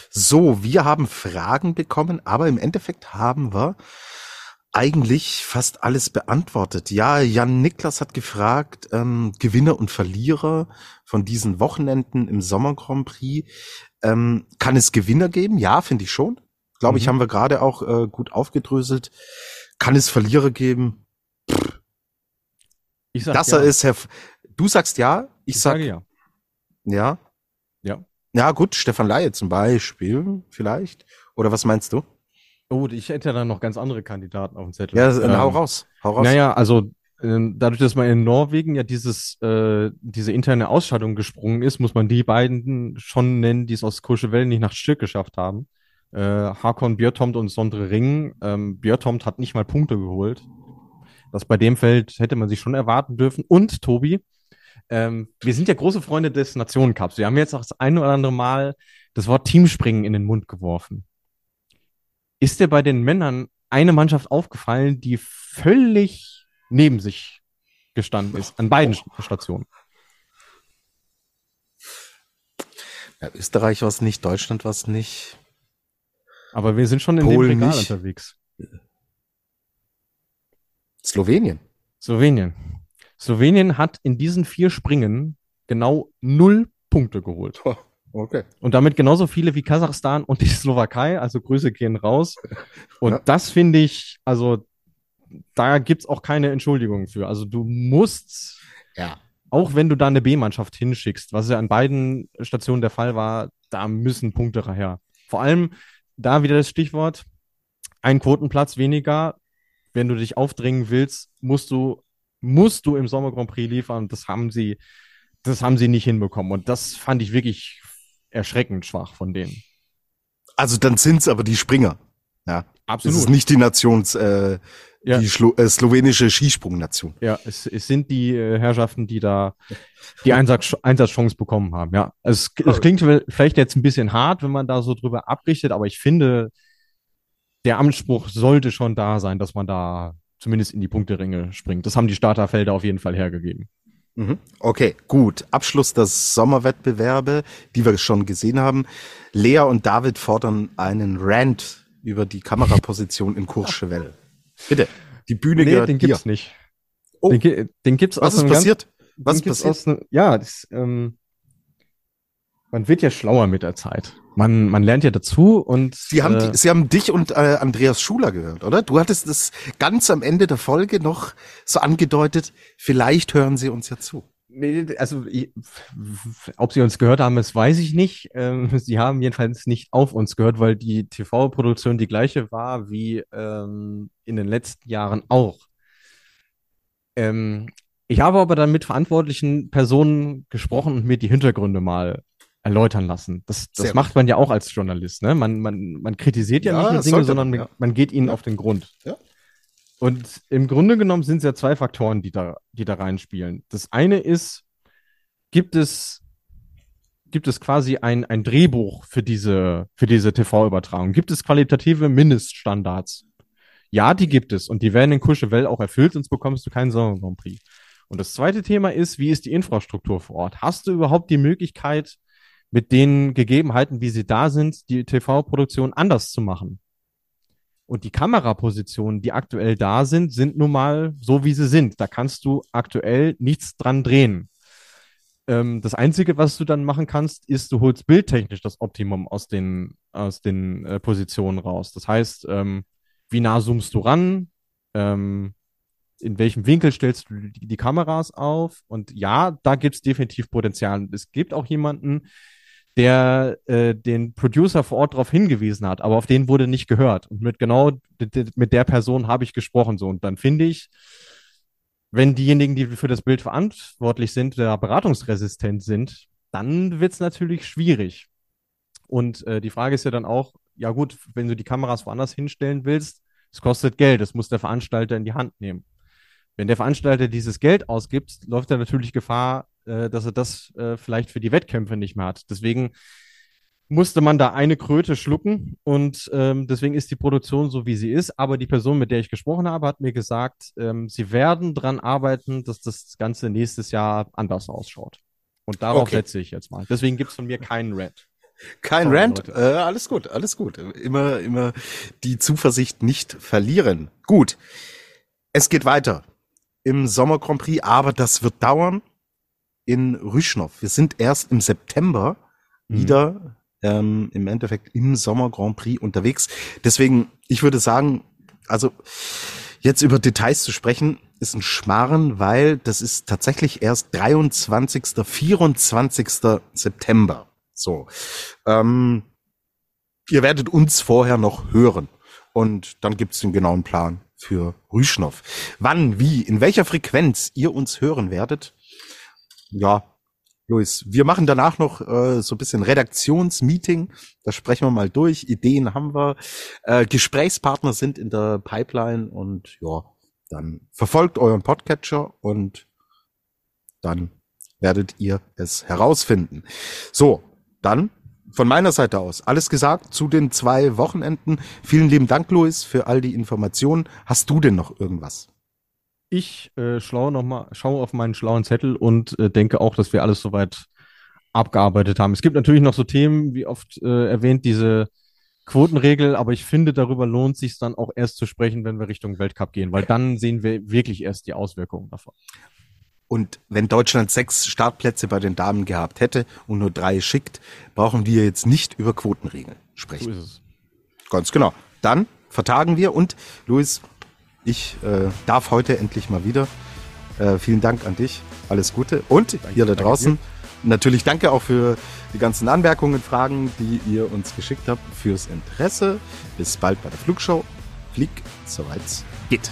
So, wir haben Fragen bekommen, aber im Endeffekt haben wir eigentlich fast alles beantwortet. Ja, Jan Niklas hat gefragt, ähm, Gewinner und Verlierer von diesen Wochenenden im Sommer Grand Prix. Ähm, kann es Gewinner geben? Ja, finde ich schon. Glaube ich, Mhm. haben wir gerade auch äh, gut aufgedröselt. Kann es Verlierer geben? Ich sag Dass ja. er ist, Herr. F du sagst ja, ich, Ich sag sage ja. ja. Ja. Ja, gut, Stefan Laie zum Beispiel, vielleicht. Oder was meinst du? Oh, ich hätte dann noch ganz andere Kandidaten auf dem Zettel. Ja, äh, hau Ähm, raus. Hau raus. Naja, also ähm, dadurch, dass man in Norwegen ja dieses, äh, diese interne Ausschaltung gesprungen ist, muss man die beiden schon nennen, die es aus Courchevel nicht nach Stück geschafft haben. Äh, Hakon Bjørtomt und Sondre Ring. Ähm, Bjørtomt hat nicht mal Punkte geholt. Das bei dem Feld hätte man sich schon erwarten dürfen. Und Tobi, ähm, wir sind ja große Freunde des Nationencups. Wir haben jetzt auch das ein oder andere Mal das Wort Teamspringen in den Mund geworfen. Ist dir bei den Männern eine Mannschaft aufgefallen, die völlig neben sich gestanden ist, an beiden Stationen? Ja, Österreich war es nicht, Deutschland war es nicht. Aber wir sind schon in Polen dem Regal nicht. unterwegs. Slowenien. Slowenien. Slowenien hat in diesen vier Springen genau null Punkte geholt. Okay. Und damit genauso viele wie Kasachstan und die Slowakei. Also Grüße gehen raus. Und Ja. das finde ich, also da gibt's auch keine Entschuldigung für. Also du musst, Ja. auch wenn du da eine B-Mannschaft hinschickst, was ja an beiden Stationen der Fall war, da müssen Punkte her. Vor allem da wieder das Stichwort, ein Quotenplatz weniger. Wenn du dich aufdrängen willst, musst du, musst du im Sommer Grand Prix liefern. Das haben sie, das haben sie nicht hinbekommen. Und das fand ich wirklich erschreckend schwach von denen. Also dann sind's aber die Springer. Ja. Es ist Absolut. nicht die Nations, äh, Ja. die Schlo äh, slowenische Skisprungnation. Ja, es, es sind die äh, Herrschaften, die da die Einsatz, Einsatzchance bekommen haben. Ja, es, es klingt vielleicht jetzt ein bisschen hart, wenn man da so drüber abrichtet, aber ich finde, der Anspruch sollte schon da sein, dass man da zumindest in die Punkteränge springt. Das haben die Starterfelder auf jeden Fall hergegeben. Mhm. Okay, gut. Abschluss der Sommerwettbewerbe, die wir schon gesehen haben. Lea und David fordern einen Rant über die Kameraposition in Courchevel. Bitte. Die Bühne Nee, gehört den dir. gibt's nicht. Oh. Den, den gibt's Was aus ist einem ganz- passiert? Was ist passiert? aus ja, das, ähm, man wird ja schlauer mit der Zeit. Man, man lernt ja dazu und Sie haben, äh, Sie haben dich und äh, Andreas Schuler gehört, oder? Du hattest das ganz am Ende der Folge noch so angedeutet, vielleicht hören Sie uns ja zu. Nee, also ob sie uns gehört haben, das weiß ich nicht. Ähm, sie haben jedenfalls nicht auf uns gehört, weil die TV-Produktion die gleiche war wie ähm, in den letzten Jahren auch. Ähm, ich habe aber dann mit verantwortlichen Personen gesprochen und mir die Hintergründe mal erläutern lassen. Das, Sehr das gut. macht man ja auch als Journalist. Ne? Man, man, man kritisiert ja, Ja, nicht Dinge, sondern man, ja. man geht ihnen Ja. auf den Grund. Und im Grunde genommen sind es ja zwei Faktoren, die da, die da reinspielen. Das eine ist, gibt es, gibt es quasi ein, ein Drehbuch für diese, für diese TV-Übertragung? Gibt es qualitative Mindeststandards? Ja, die gibt es. Und die werden in Courchevel auch erfüllt, sonst bekommst du keinen Sommer Grand Prix. Und das zweite Thema ist, wie ist die Infrastruktur vor Ort? Hast du überhaupt die Möglichkeit, mit den Gegebenheiten, wie sie da sind, die TV-Produktion anders zu machen? Und die Kamerapositionen, die aktuell da sind, sind nun mal so, wie sie sind. Da kannst du aktuell nichts dran drehen. Ähm, das Einzige, was du dann machen kannst, ist, du holst bildtechnisch das Optimum aus den, aus den äh, Positionen raus. Das heißt, ähm, wie nah zoomst du ran? Ähm, in welchem Winkel stellst du die, die Kameras auf? Und ja, da gibt es definitiv Potenzial. Es gibt auch jemanden, der äh, den Producer vor Ort darauf hingewiesen hat, aber auf den wurde nicht gehört. Und mit genau mit der Person habe ich gesprochen. So. Und dann finde ich, wenn diejenigen, die für das Bild verantwortlich sind, da beratungsresistent sind, dann wird es natürlich schwierig. Und äh, die Frage ist ja dann auch, ja gut, wenn du die Kameras woanders hinstellen willst, es kostet Geld, das muss der Veranstalter in die Hand nehmen. Wenn der Veranstalter dieses Geld ausgibt, läuft er natürlich Gefahr, äh, dass er das äh, vielleicht für die Wettkämpfe nicht mehr hat. Deswegen musste man da eine Kröte schlucken und ähm, deswegen ist die Produktion so, wie sie ist. Aber die Person, mit der ich gesprochen habe, hat mir gesagt, ähm, sie werden daran arbeiten, dass das Ganze nächstes Jahr anders ausschaut. Und darauf okay. setze ich jetzt mal. Deswegen gibt es von mir keinen Rant. Kein Sorry, Rant, äh, alles gut, alles gut. Immer, immer die Zuversicht nicht verlieren. Gut, es geht weiter im Sommer Grand Prix, aber das wird dauern in Rüschnow. Wir sind erst im September mhm. wieder ähm, im Endeffekt im Sommer Grand Prix unterwegs. Deswegen, ich würde sagen, also jetzt über Details zu sprechen, ist ein Schmarren, weil das ist tatsächlich erst 23., 24. September. So. Ähm, ihr werdet uns vorher noch hören. Und dann gibt's den genauen Plan für Rüschnow. Wann, wie, in welcher Frequenz ihr uns hören werdet, ja, Luis, wir machen danach noch äh, so ein bisschen Redaktionsmeeting. Da sprechen wir mal durch. Ideen haben wir. Äh, Gesprächspartner sind in der Pipeline und ja, dann verfolgt euren Podcatcher und dann werdet ihr es herausfinden. So, dann von meiner Seite aus alles gesagt zu den zwei Wochenenden. Vielen lieben Dank, Luis, für all die Informationen. Hast du denn noch irgendwas? Ich äh, schaue noch mal, schaue auf meinen schlauen Zettel und äh, denke auch, dass wir alles soweit abgearbeitet haben. Es gibt natürlich noch so Themen, wie oft äh, erwähnt, diese Quotenregel, aber ich finde, darüber lohnt sich dann auch erst zu sprechen, wenn wir Richtung Weltcup gehen, weil dann sehen wir wirklich erst die Auswirkungen davon. Und wenn Deutschland sechs Startplätze bei den Damen gehabt hätte und nur drei schickt, brauchen wir jetzt nicht über Quotenregeln sprechen. So ist es. Ganz genau. Dann vertagen wir und Luis, ich äh, darf heute endlich mal wieder. Äh, vielen Dank an dich. Alles Gute. Und danke, ihr da draußen. Natürlich danke auch für die ganzen Anmerkungen, Fragen, die ihr uns geschickt habt, fürs Interesse. Bis bald bei der Flugshow. Flieg, soweit's geht.